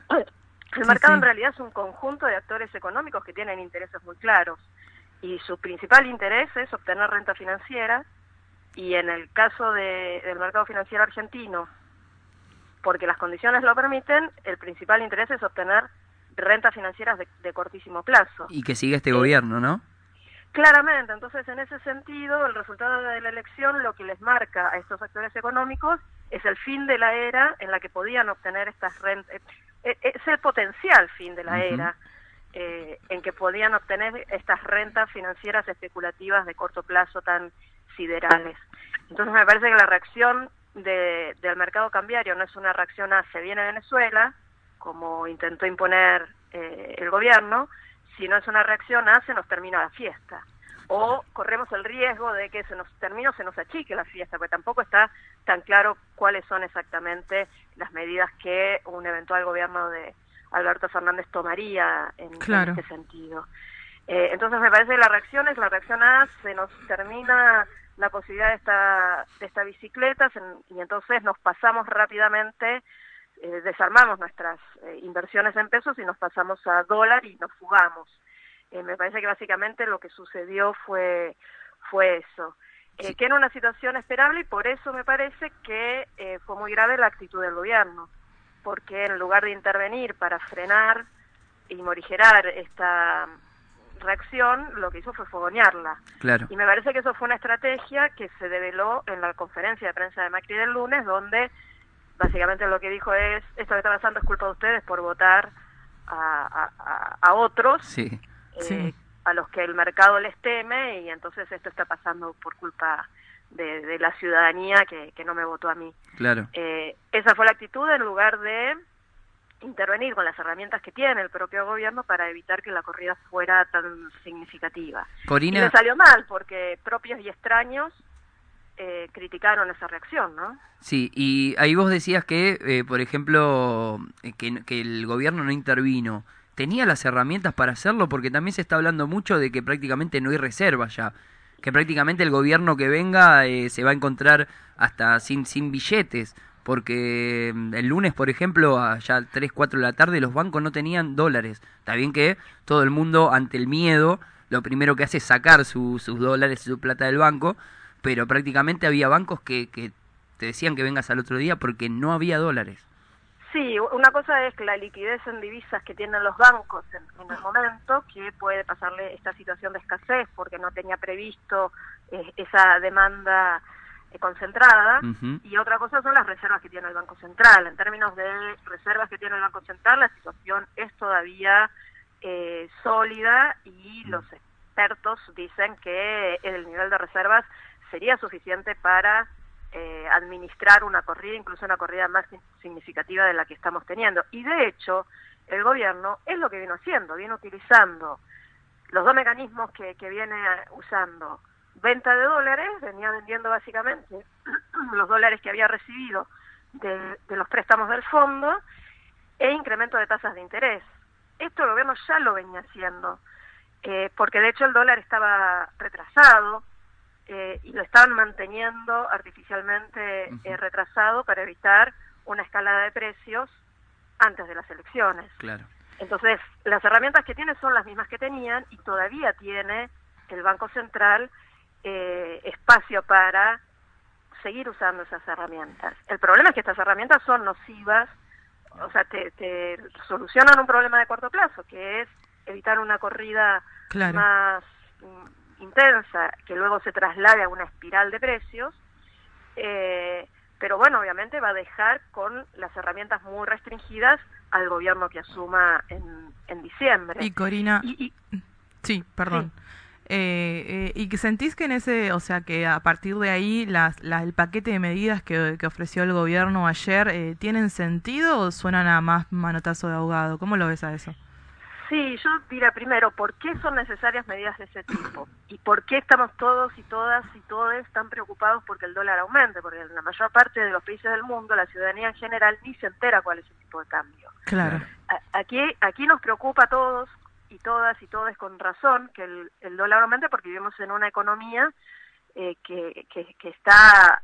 Speaker 14: el mercado sí, sí. en realidad es un conjunto de actores económicos que tienen intereses muy claros y su principal interés es obtener renta financiera y en el caso de, del mercado financiero argentino, porque las condiciones lo permiten, el principal interés es obtener rentas financieras de, de cortísimo plazo.
Speaker 1: Y que siga este eh, gobierno, ¿no?
Speaker 14: Claramente, entonces en ese sentido el resultado de la elección lo que les marca a estos actores económicos es el fin de la era en la que podían obtener estas rentas, eh, es el potencial fin de la uh -huh. era eh, en que podían obtener estas rentas financieras especulativas de corto plazo tan siderales. Entonces me parece que la reacción de, del mercado cambiario no es una reacción a se viene Venezuela, como intentó imponer eh, el gobierno, si no es una reacción a se nos termina la fiesta. O corremos el riesgo de que se nos termine o se nos achique la fiesta, porque tampoco está tan claro cuáles son exactamente las medidas que un eventual gobierno de Alberto Fernández tomaría en, claro. en este sentido. Eh, entonces me parece que la reacción es la reacción A, se nos termina la posibilidad de esta, de esta bicicleta se, y entonces nos pasamos rápidamente eh, desarmamos nuestras eh, inversiones en pesos y nos pasamos a dólar y nos fugamos. Me parece que básicamente lo que sucedió fue, fue eso. Sí. Que era una situación esperable y por eso me parece que fue muy grave la actitud del gobierno, porque en lugar de intervenir para frenar y morigerar esta reacción, lo que hizo fue fogonearla.
Speaker 1: Claro.
Speaker 14: Y me parece que eso fue una estrategia que se develó en la conferencia de prensa de Macri del lunes, donde básicamente lo que dijo es, esto que está pasando es culpa de ustedes por votar a, a, a otros,
Speaker 1: sí.
Speaker 14: Eh,
Speaker 1: sí.
Speaker 14: a los que el mercado les teme y entonces esto está pasando por culpa de, de la ciudadanía que, que, no me votó a mí.
Speaker 1: Claro.
Speaker 14: Eh, esa fue la actitud en lugar de intervenir con las herramientas que tiene el propio gobierno para evitar que la corrida fuera tan significativa.
Speaker 1: Corina...
Speaker 14: Y le salió mal porque propios y extraños eh, criticaron esa reacción, ¿no?
Speaker 1: Sí, y ahí vos decías que, eh, por ejemplo, eh, que, que, el gobierno no intervino. ¿Tenía las herramientas para hacerlo? Porque también se está hablando mucho de que prácticamente no hay reservas ya. Que prácticamente el gobierno que venga eh, se va a encontrar hasta sin, sin billetes. Porque mm, el lunes, por ejemplo, allá 3, 4 de la tarde, los bancos no tenían dólares. Está bien que todo el mundo, ante el miedo, lo primero que hace es sacar su, sus dólares y su plata del banco pero prácticamente había bancos que, que te decían que vengas al otro día porque no había dólares.
Speaker 14: Sí, una cosa es la liquidez en divisas que tienen los bancos en, en el momento, que puede pasarle esta situación de escasez porque no tenía previsto eh, esa demanda eh, concentrada, uh -huh. y otra cosa son las reservas que tiene el Banco Central. En términos de reservas que tiene el Banco Central, la situación es todavía eh, sólida y los expertos dicen que el nivel de reservas sería suficiente para eh, administrar una corrida, incluso una corrida más significativa de la que estamos teniendo. Y de hecho, el gobierno es lo que viene haciendo, viene utilizando los dos mecanismos que, viene usando. Venta de dólares, venía vendiendo básicamente los dólares que había recibido de, de los préstamos del fondo e incremento de tasas de interés. Esto el gobierno ya lo venía haciendo, eh, porque de hecho el dólar estaba retrasado eh, y lo estaban manteniendo artificialmente eh, retrasado para evitar una escalada de precios antes de las elecciones.
Speaker 1: Claro.
Speaker 14: Entonces, las herramientas que tiene son las mismas que tenían y todavía tiene el Banco Central eh, espacio para seguir usando esas herramientas. El problema es que estas herramientas son nocivas, o sea, te, te solucionan un problema de corto plazo, que es evitar una corrida
Speaker 3: Claro.
Speaker 14: más intensa, que luego se traslade a una espiral de precios, eh, pero bueno, obviamente va a dejar con las herramientas muy restringidas al gobierno que asuma en, en diciembre.
Speaker 3: Y Corina, sí, perdón. Eh, eh, y que sentís que en ese, o sea, que a partir de ahí las, la- el paquete de medidas que, que ofreció el gobierno ayer, eh, ¿tienen sentido o suenan a más manotazo de ahogado? ¿Cómo lo ves a eso?
Speaker 14: Sí, yo diría primero, ¿por qué son necesarias medidas de ese tipo? ¿Y por qué estamos todos y todas y todos tan preocupados porque el dólar aumente? Porque en la mayor parte de los países del mundo, la ciudadanía en general ni se entera cuál es el tipo de cambio.
Speaker 3: Claro.
Speaker 14: Aquí, aquí nos preocupa a todos y todas y todos con razón que el, el dólar aumente porque vivimos en una economía eh, que, que, que está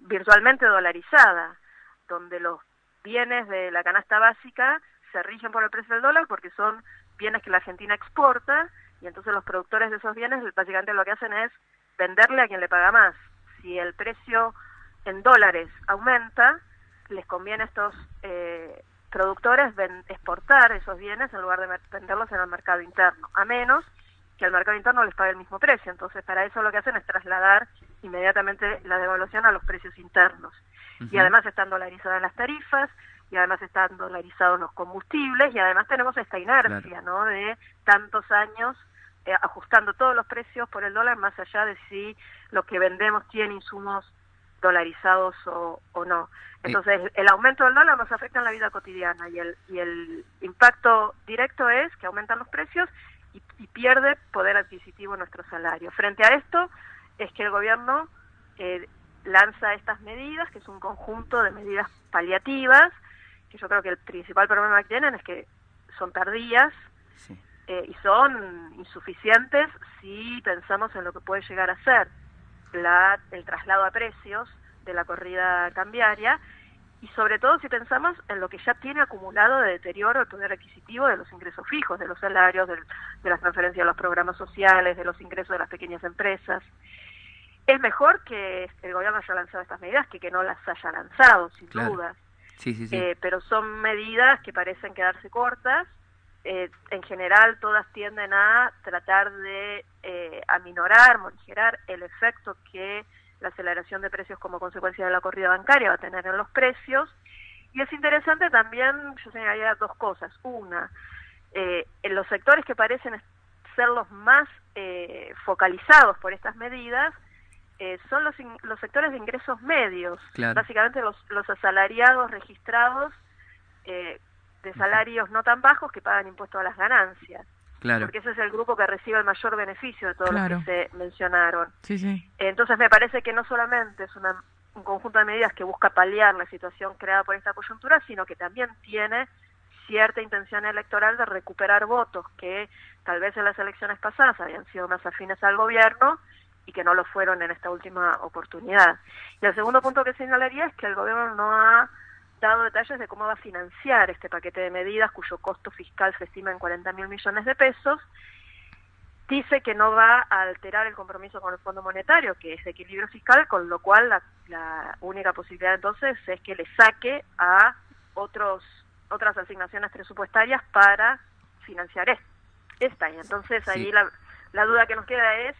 Speaker 14: virtualmente dolarizada, donde los bienes de la canasta básica se rigen por el precio del dólar porque son bienes que la Argentina exporta y entonces los productores de esos bienes básicamente lo que hacen es venderle a quien le paga más. Si el precio en dólares aumenta, les conviene a estos eh, productores ven- exportar esos bienes en lugar de venderlos en el mercado interno, a menos que el mercado interno les pague el mismo precio. Entonces, para eso lo que hacen es trasladar inmediatamente la devaluación a los precios internos. Y además están dolarizadas las tarifas, y además están dolarizados los combustibles, y además tenemos esta inercia, ¿no?, de tantos años eh, ajustando todos los precios por el dólar, más allá de si lo que vendemos tiene insumos dolarizados o, o no. Entonces, el aumento del dólar nos afecta en la vida cotidiana y el, y el impacto directo es que aumentan los precios y, y pierde poder adquisitivo nuestro salario. Frente a esto es que el gobierno eh, lanza estas medidas, que es un conjunto de medidas paliativas, que yo creo que el principal problema que tienen es que son tardías eh, y son insuficientes si pensamos en lo que puede llegar a ser la, el traslado a precios de la corrida cambiaria y sobre todo si pensamos en lo que ya tiene acumulado de deterioro el poder adquisitivo de los ingresos fijos, de los salarios, del- de las transferencias de los programas sociales, de los ingresos de las pequeñas empresas. Es mejor que el gobierno haya lanzado estas medidas que que no las haya lanzado, sin
Speaker 1: Claro.
Speaker 14: duda.
Speaker 1: Sí, sí, sí.
Speaker 14: Eh, pero son medidas que parecen quedarse cortas. Eh, en general, todas tienden a tratar de eh, aminorar, morigerar el efecto que la aceleración de precios como consecuencia de la corrida bancaria va a tener en los precios. Y es interesante también, yo señalaría dos cosas. Una, eh, en los sectores que parecen ser los más eh, focalizados por estas medidas, eh, son los, in- los sectores de ingresos medios,
Speaker 1: Claro.
Speaker 14: básicamente los, los asalariados registrados eh, de salarios no tan bajos que pagan impuesto a las ganancias,
Speaker 1: Claro.
Speaker 14: porque ese es el grupo que recibe el mayor beneficio de todos
Speaker 3: Claro.
Speaker 14: los que se mencionaron.
Speaker 3: Sí, sí.
Speaker 14: Entonces me parece que no solamente es una- un conjunto de medidas que busca paliar la situación creada por esta coyuntura, sino que también tiene cierta intención electoral de recuperar votos que tal vez en las elecciones pasadas habían sido más afines al gobierno y que no lo fueron en esta última oportunidad. Y el segundo punto que señalaría es que el gobierno no ha dado detalles de cómo va a financiar este paquete de medidas cuyo costo fiscal se estima en 40 mil millones de pesos dice que no va a alterar el compromiso con el Fondo Monetario, que es de equilibrio fiscal, con lo cual la, la única posibilidad entonces es que le saque a otros otras asignaciones presupuestarias para financiar es- esta. Y entonces ahí
Speaker 1: Sí.
Speaker 14: la, la duda que nos queda es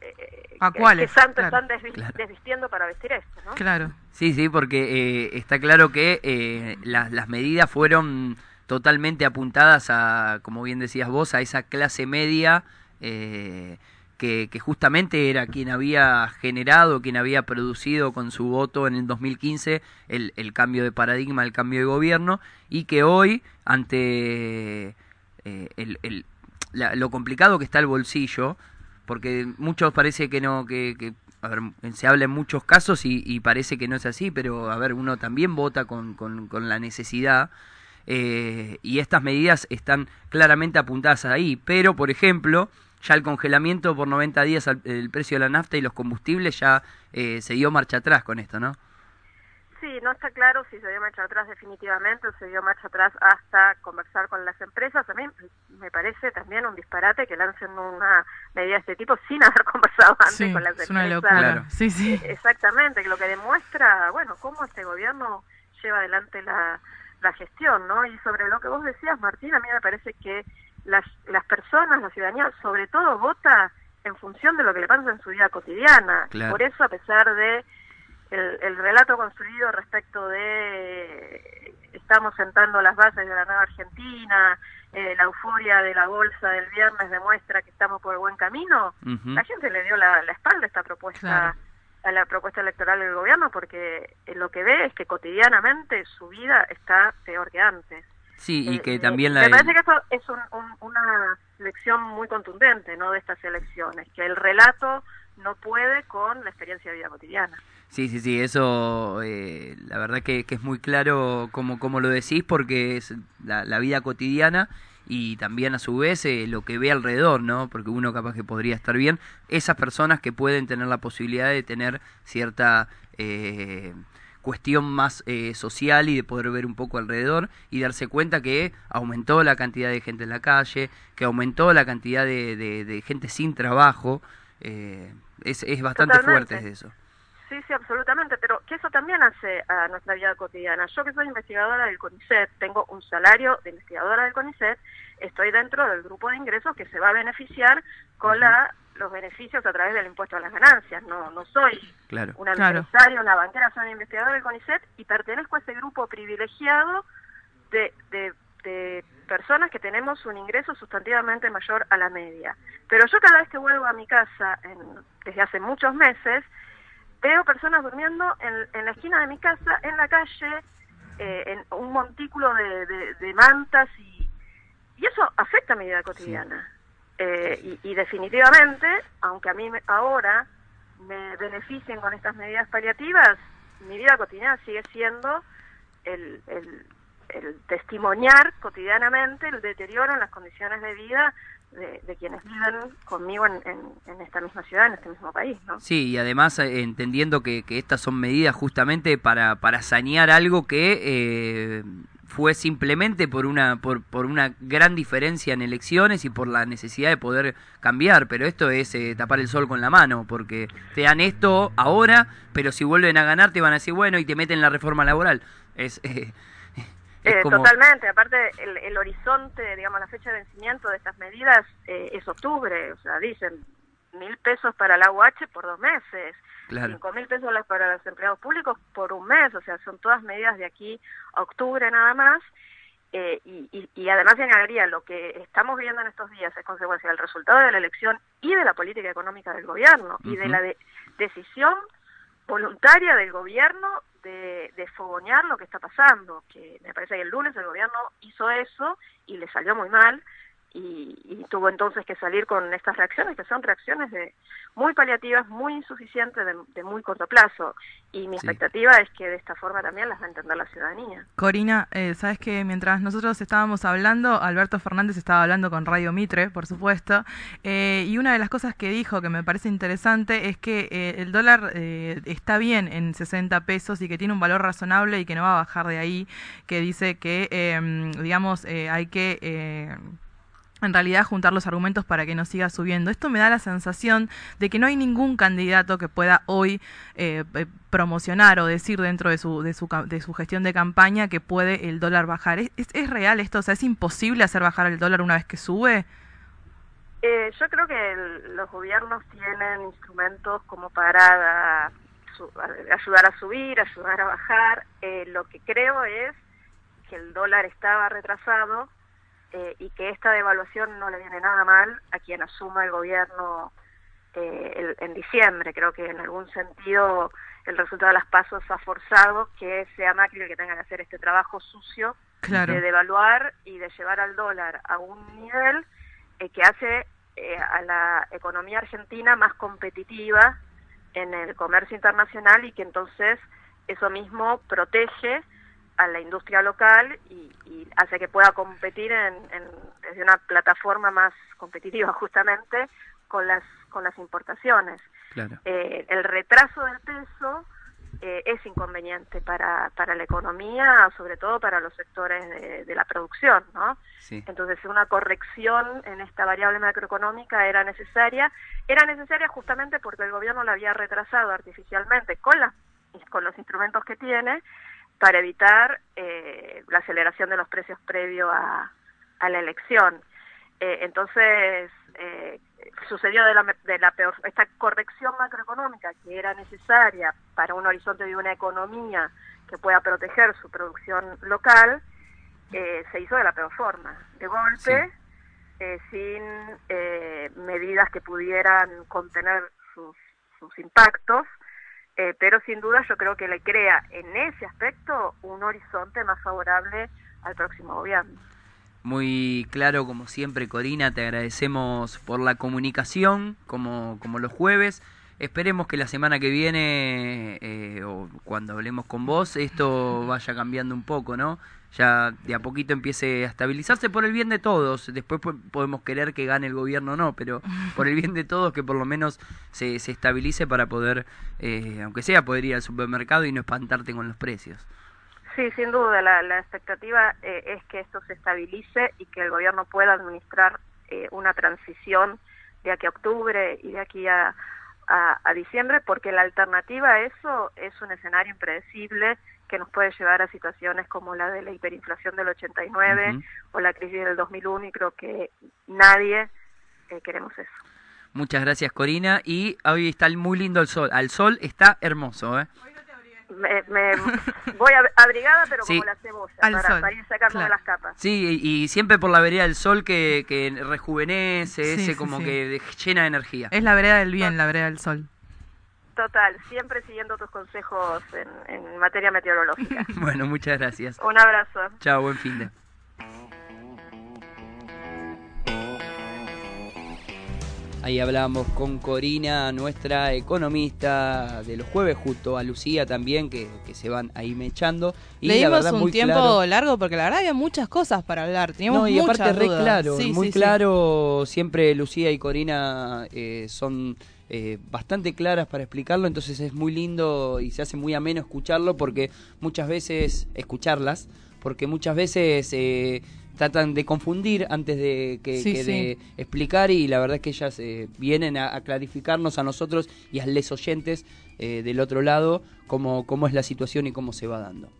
Speaker 14: eh,
Speaker 3: ¿A cuáles?
Speaker 14: qué santo
Speaker 3: Claro.
Speaker 14: están desvi- desvistiendo para vestir esto, ¿no?
Speaker 3: Claro.
Speaker 1: Sí, sí, porque eh, está claro que eh, las, las medidas fueron totalmente apuntadas a, como bien decías vos, a esa clase media eh, que, que justamente era quien había generado, quien había producido con su voto en el 2015 el, el cambio de paradigma, el cambio de gobierno, y que hoy, ante eh, el, el- la- lo complicado que está el bolsillo, porque muchos parece que no, que, que, se habla en muchos casos y, y parece que no es así, pero a ver, uno también vota con, con, con la necesidad eh, y estas medidas están claramente apuntadas ahí, pero por ejemplo, ya el congelamiento por 90 días al el precio de la nafta y los combustibles ya eh, se dio marcha atrás con esto, ¿no?
Speaker 14: Sí, no está claro si se dio marcha atrás definitivamente o se dio marcha atrás hasta conversar con las empresas. A mí me parece también un disparate que lancen una medida de este tipo sin haber conversado antes
Speaker 3: Sí,
Speaker 14: con las
Speaker 3: es
Speaker 14: empresas.
Speaker 3: una locura. Claro. Sí, sí.
Speaker 14: Exactamente, que lo que demuestra, bueno, cómo este gobierno lleva adelante la, la gestión, ¿no? Y sobre lo que vos decías, Martín, a mí me parece que las, las personas, la ciudadanía, sobre todo vota en función de lo que le pasa en su vida cotidiana.
Speaker 1: Claro.
Speaker 14: Por eso, a pesar de el, el relato construido respecto de estamos sentando las bases de la nueva Argentina, eh, la euforia de la bolsa del viernes demuestra que estamos por el buen camino, la gente le dio la, la espalda a esta propuesta,
Speaker 3: Claro.
Speaker 14: a la propuesta electoral del gobierno, porque lo que ve es que cotidianamente su vida está peor que antes.
Speaker 1: Sí, y
Speaker 14: Eh,
Speaker 1: que también
Speaker 14: Me
Speaker 1: la...
Speaker 14: parece que esto es un- un- una lección muy contundente ¿no? de estas elecciones, que el relato no puede con la experiencia de vida cotidiana.
Speaker 1: Sí, sí, sí, eso eh, la verdad que, que es muy claro como, como lo decís porque es la, la vida cotidiana y también a su vez eh, lo que ve alrededor, ¿no? Porque uno capaz que podría estar bien, esas personas que pueden tener la posibilidad de tener cierta eh, cuestión más eh, social y de poder ver un poco alrededor y darse cuenta que aumentó la cantidad de gente en la calle, que aumentó la cantidad de, de- de gente sin trabajo, eh, es, es bastante
Speaker 14: Totalmente.
Speaker 1: fuerte eso.
Speaker 14: Sí, sí, absolutamente, pero que eso también hace a nuestra vida cotidiana. Yo que soy investigadora del CONICET, tengo un salario de investigadora del CONICET, estoy dentro del grupo de ingresos que se va a beneficiar con la, los beneficios a través del impuesto a las ganancias. No, no soy
Speaker 1: Claro.
Speaker 14: una
Speaker 3: Claro.
Speaker 14: empresaria, una banquera, soy una investigadora del CONICET y pertenezco a ese grupo privilegiado de, de, de personas que tenemos un ingreso sustantivamente mayor a la media. Pero yo cada vez que vuelvo a mi casa, en- desde hace muchos meses, veo personas durmiendo en, en la esquina de mi casa, en la calle, eh, en un montículo de, de- de mantas y, y eso afecta a mi vida cotidiana. Eh, y, y definitivamente, aunque a mí me- ahora me beneficien con estas medidas paliativas, mi vida cotidiana sigue siendo el, el, el testimoniar cotidianamente el deterioro en las condiciones de vida de, de quienes viven conmigo en, esta misma ciudad, en este mismo país, ¿no?
Speaker 1: Sí, y además eh, entendiendo que, que estas son medidas justamente para, para sanear algo que eh, fue simplemente por una, por, una gran diferencia en elecciones y por la necesidad de poder cambiar, pero esto es eh, tapar el sol con la mano, porque te dan esto ahora, pero si vuelven a ganar te van a decir, bueno, y te meten la reforma laboral. Es, eh,
Speaker 14: Eh,
Speaker 1: como...
Speaker 14: Totalmente, aparte el, el horizonte, digamos, la fecha de vencimiento de estas medidas eh, es octubre, o sea, dicen mil pesos para la UH por dos meses,
Speaker 1: Claro.
Speaker 14: cinco mil pesos para los empleados públicos por un mes, o sea, son todas medidas de aquí a octubre nada más. eh, y, y- y además añadiría lo que estamos viendo en estos días es consecuencia del resultado de la elección y de la política económica del gobierno y de la de- decisión voluntaria del gobierno de, de fogonear lo que está pasando, que me parece que el lunes el gobierno hizo eso y le salió muy mal y, y tuvo entonces que salir con estas reacciones que son reacciones de muy paliativas, muy insuficientes, de, de muy corto plazo y mi expectativa es que de esta forma también las va a entender la ciudadanía.
Speaker 3: Corina, eh, sabes que mientras nosotros estábamos hablando, Alberto Fernández estaba hablando con Radio Mitre, por supuesto, eh, y una de las cosas que dijo que me parece interesante es que eh, el dólar eh, está bien en 60 pesos y que tiene un valor razonable y que no va a bajar de ahí, que dice que, eh, digamos, eh, hay que... en realidad juntar los argumentos para que no siga subiendo. Esto me da la sensación de que no hay ningún candidato que pueda hoy eh, eh, promocionar o decir dentro de su, de, su, de su gestión de campaña que puede el dólar bajar. ¿Es, es, es real esto? O sea, ¿es imposible hacer bajar el dólar una vez que sube?
Speaker 14: Eh, yo creo que el- los gobiernos tienen instrumentos como para su- ayudar a subir, ayudar a bajar. Eh, lo que creo es que el dólar estaba retrasado eh, y que esta devaluación no le viene nada mal a quien asuma el gobierno eh, el- en diciembre. Creo que en algún sentido el resultado de las pasos ha forzado que sea Macri el que tenga que hacer este trabajo sucio
Speaker 3: Claro.
Speaker 14: de devaluar y de llevar al dólar a un nivel eh, que hace eh, a la economía argentina más competitiva en el comercio internacional y que entonces eso mismo protege a la industria local y, y hace que pueda competir en, en- desde una plataforma más competitiva justamente con las con las importaciones.
Speaker 1: Claro.
Speaker 14: Eh, el retraso del peso eh, es inconveniente para, para la economía, sobre todo para los sectores de, de la producción, ¿no?
Speaker 1: Sí.
Speaker 14: Entonces una corrección en esta variable macroeconómica era necesaria. Era necesaria justamente porque el gobierno la había retrasado artificialmente con, las, con los instrumentos que tiene para evitar eh, la aceleración de los precios previo a, a la elección. Eh, entonces eh, sucedió de la, de la peor esta corrección macroeconómica que era necesaria para un horizonte de una economía que pueda proteger su producción local eh, se hizo de la peor forma de golpe eh, sin eh, medidas que pudieran contener sus, sus impactos eh, pero sin duda yo creo que le crea en ese aspecto un horizonte más favorable al próximo gobierno
Speaker 1: Muy claro, como siempre, Corina, te agradecemos por la comunicación, como, como los jueves. Esperemos que la semana que viene, eh, o cuando hablemos con vos, esto vaya cambiando un poco, ¿no? Ya de a poquito empiece a estabilizarse por el bien de todos. Después po- podemos querer que gane el gobierno o no, pero por el bien de todos que por lo menos se, se estabilice para poder, eh, aunque sea, poder ir al supermercado y no espantarte con los precios.
Speaker 14: Sí, sin duda, la, la expectativa eh, es que esto se estabilice y que el gobierno pueda administrar eh, una transición de aquí a octubre y de aquí a, a, a diciembre, porque la alternativa a eso es un escenario impredecible que nos puede llevar a situaciones como la de la hiperinflación del 89
Speaker 1: Ujú.
Speaker 14: o la crisis del 2001 y creo que nadie eh, queremos eso.
Speaker 1: Muchas gracias, Corina. Y hoy está muy lindo el sol. Al sol está hermoso, ¿eh?
Speaker 14: Me, me- voy ab- abrigada, pero
Speaker 1: Sí.
Speaker 14: como la cebolla,
Speaker 1: Al
Speaker 14: para,
Speaker 1: sol,
Speaker 14: para ir sacando de
Speaker 1: claro.
Speaker 14: las capas.
Speaker 1: Sí, y, y siempre por la vereda del sol que, que rejuvenece,
Speaker 3: Sí,
Speaker 1: ese
Speaker 3: sí,
Speaker 1: como
Speaker 3: sí.
Speaker 1: que llena de energía.
Speaker 3: Es la vereda del bien, la vereda del sol.
Speaker 14: Total, siempre siguiendo tus consejos en, en materia meteorológica.
Speaker 1: Bueno, muchas gracias.
Speaker 14: Un abrazo.
Speaker 1: Chao, buen fin de. Ahí hablamos con Corina, nuestra economista de los jueves, junto a Lucía también, que, que se van ahí mechando. Y la
Speaker 3: Leímos
Speaker 1: verdad,
Speaker 3: un
Speaker 1: muy
Speaker 3: tiempo
Speaker 1: claro.
Speaker 3: largo porque la verdad había muchas cosas para hablar. Teníamos
Speaker 1: No, y
Speaker 3: muchas
Speaker 1: aparte re
Speaker 3: dudas.
Speaker 1: claro,
Speaker 3: Sí,
Speaker 1: muy
Speaker 3: sí, sí.
Speaker 1: claro, siempre Lucía y Corina eh, son eh, bastante claras para explicarlo, entonces es muy lindo y se hace muy ameno escucharlo porque muchas veces, escucharlas, porque muchas veces eh, tratan de confundir antes de que,
Speaker 3: Sí,
Speaker 1: que
Speaker 3: sí.
Speaker 1: de explicar y la verdad es que ellas eh, vienen a, a clarificarnos a nosotros y a les oyentes eh, del otro lado cómo, cómo es la situación y cómo se va dando.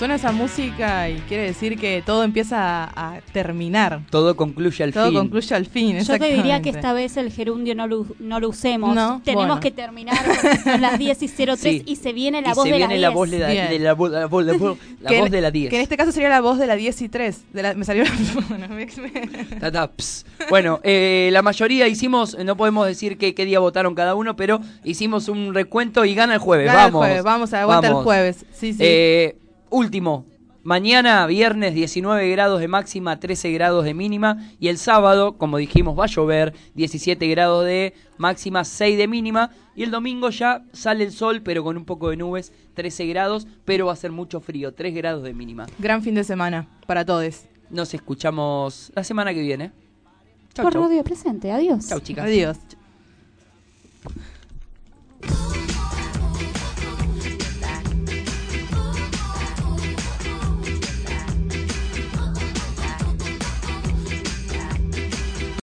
Speaker 3: Suena esa música y quiere decir que todo empieza a, a terminar.
Speaker 1: Todo concluye al
Speaker 3: Todo
Speaker 1: fin.
Speaker 3: concluye al fin.
Speaker 2: Yo te diría que esta vez el gerundio no lo, no lo usemos.
Speaker 3: No,
Speaker 2: Tenemos
Speaker 3: bueno.
Speaker 2: que terminar porque son las 10 y 03
Speaker 1: Sí.
Speaker 2: y se viene la
Speaker 1: Y
Speaker 2: voz
Speaker 1: se
Speaker 2: de
Speaker 1: viene
Speaker 2: la
Speaker 1: la
Speaker 2: 10.
Speaker 1: voz de la, de la, voz- la voz- la voz- la
Speaker 3: Que
Speaker 1: voz
Speaker 3: en-
Speaker 1: de la 10.
Speaker 3: Que en este caso sería la voz de la 10 y 3. De la- me salió bueno, me- me-
Speaker 1: Ta, ta, ps. Bueno, eh, la mayoría hicimos, no podemos decir qué, qué día votaron cada uno, pero hicimos un recuento y gana el jueves.
Speaker 3: Gana el
Speaker 1: vamos.
Speaker 3: jueves, vamos, aguanta el jueves. Sí, sí.
Speaker 1: Eh, último, mañana viernes 19 grados de máxima, 13 grados de mínima y el sábado, como dijimos, va a llover, 17 grados de máxima, 6 de mínima y el domingo ya sale el sol, pero con un poco de nubes, 13 grados, pero va a ser mucho frío, 3 grados de mínima.
Speaker 3: Gran fin de semana para todos.
Speaker 1: Nos escuchamos la semana que viene. Chau,
Speaker 2: Por
Speaker 1: chau.
Speaker 2: Radio Presente. Adiós.
Speaker 1: Chau, chicas.
Speaker 3: Adiós.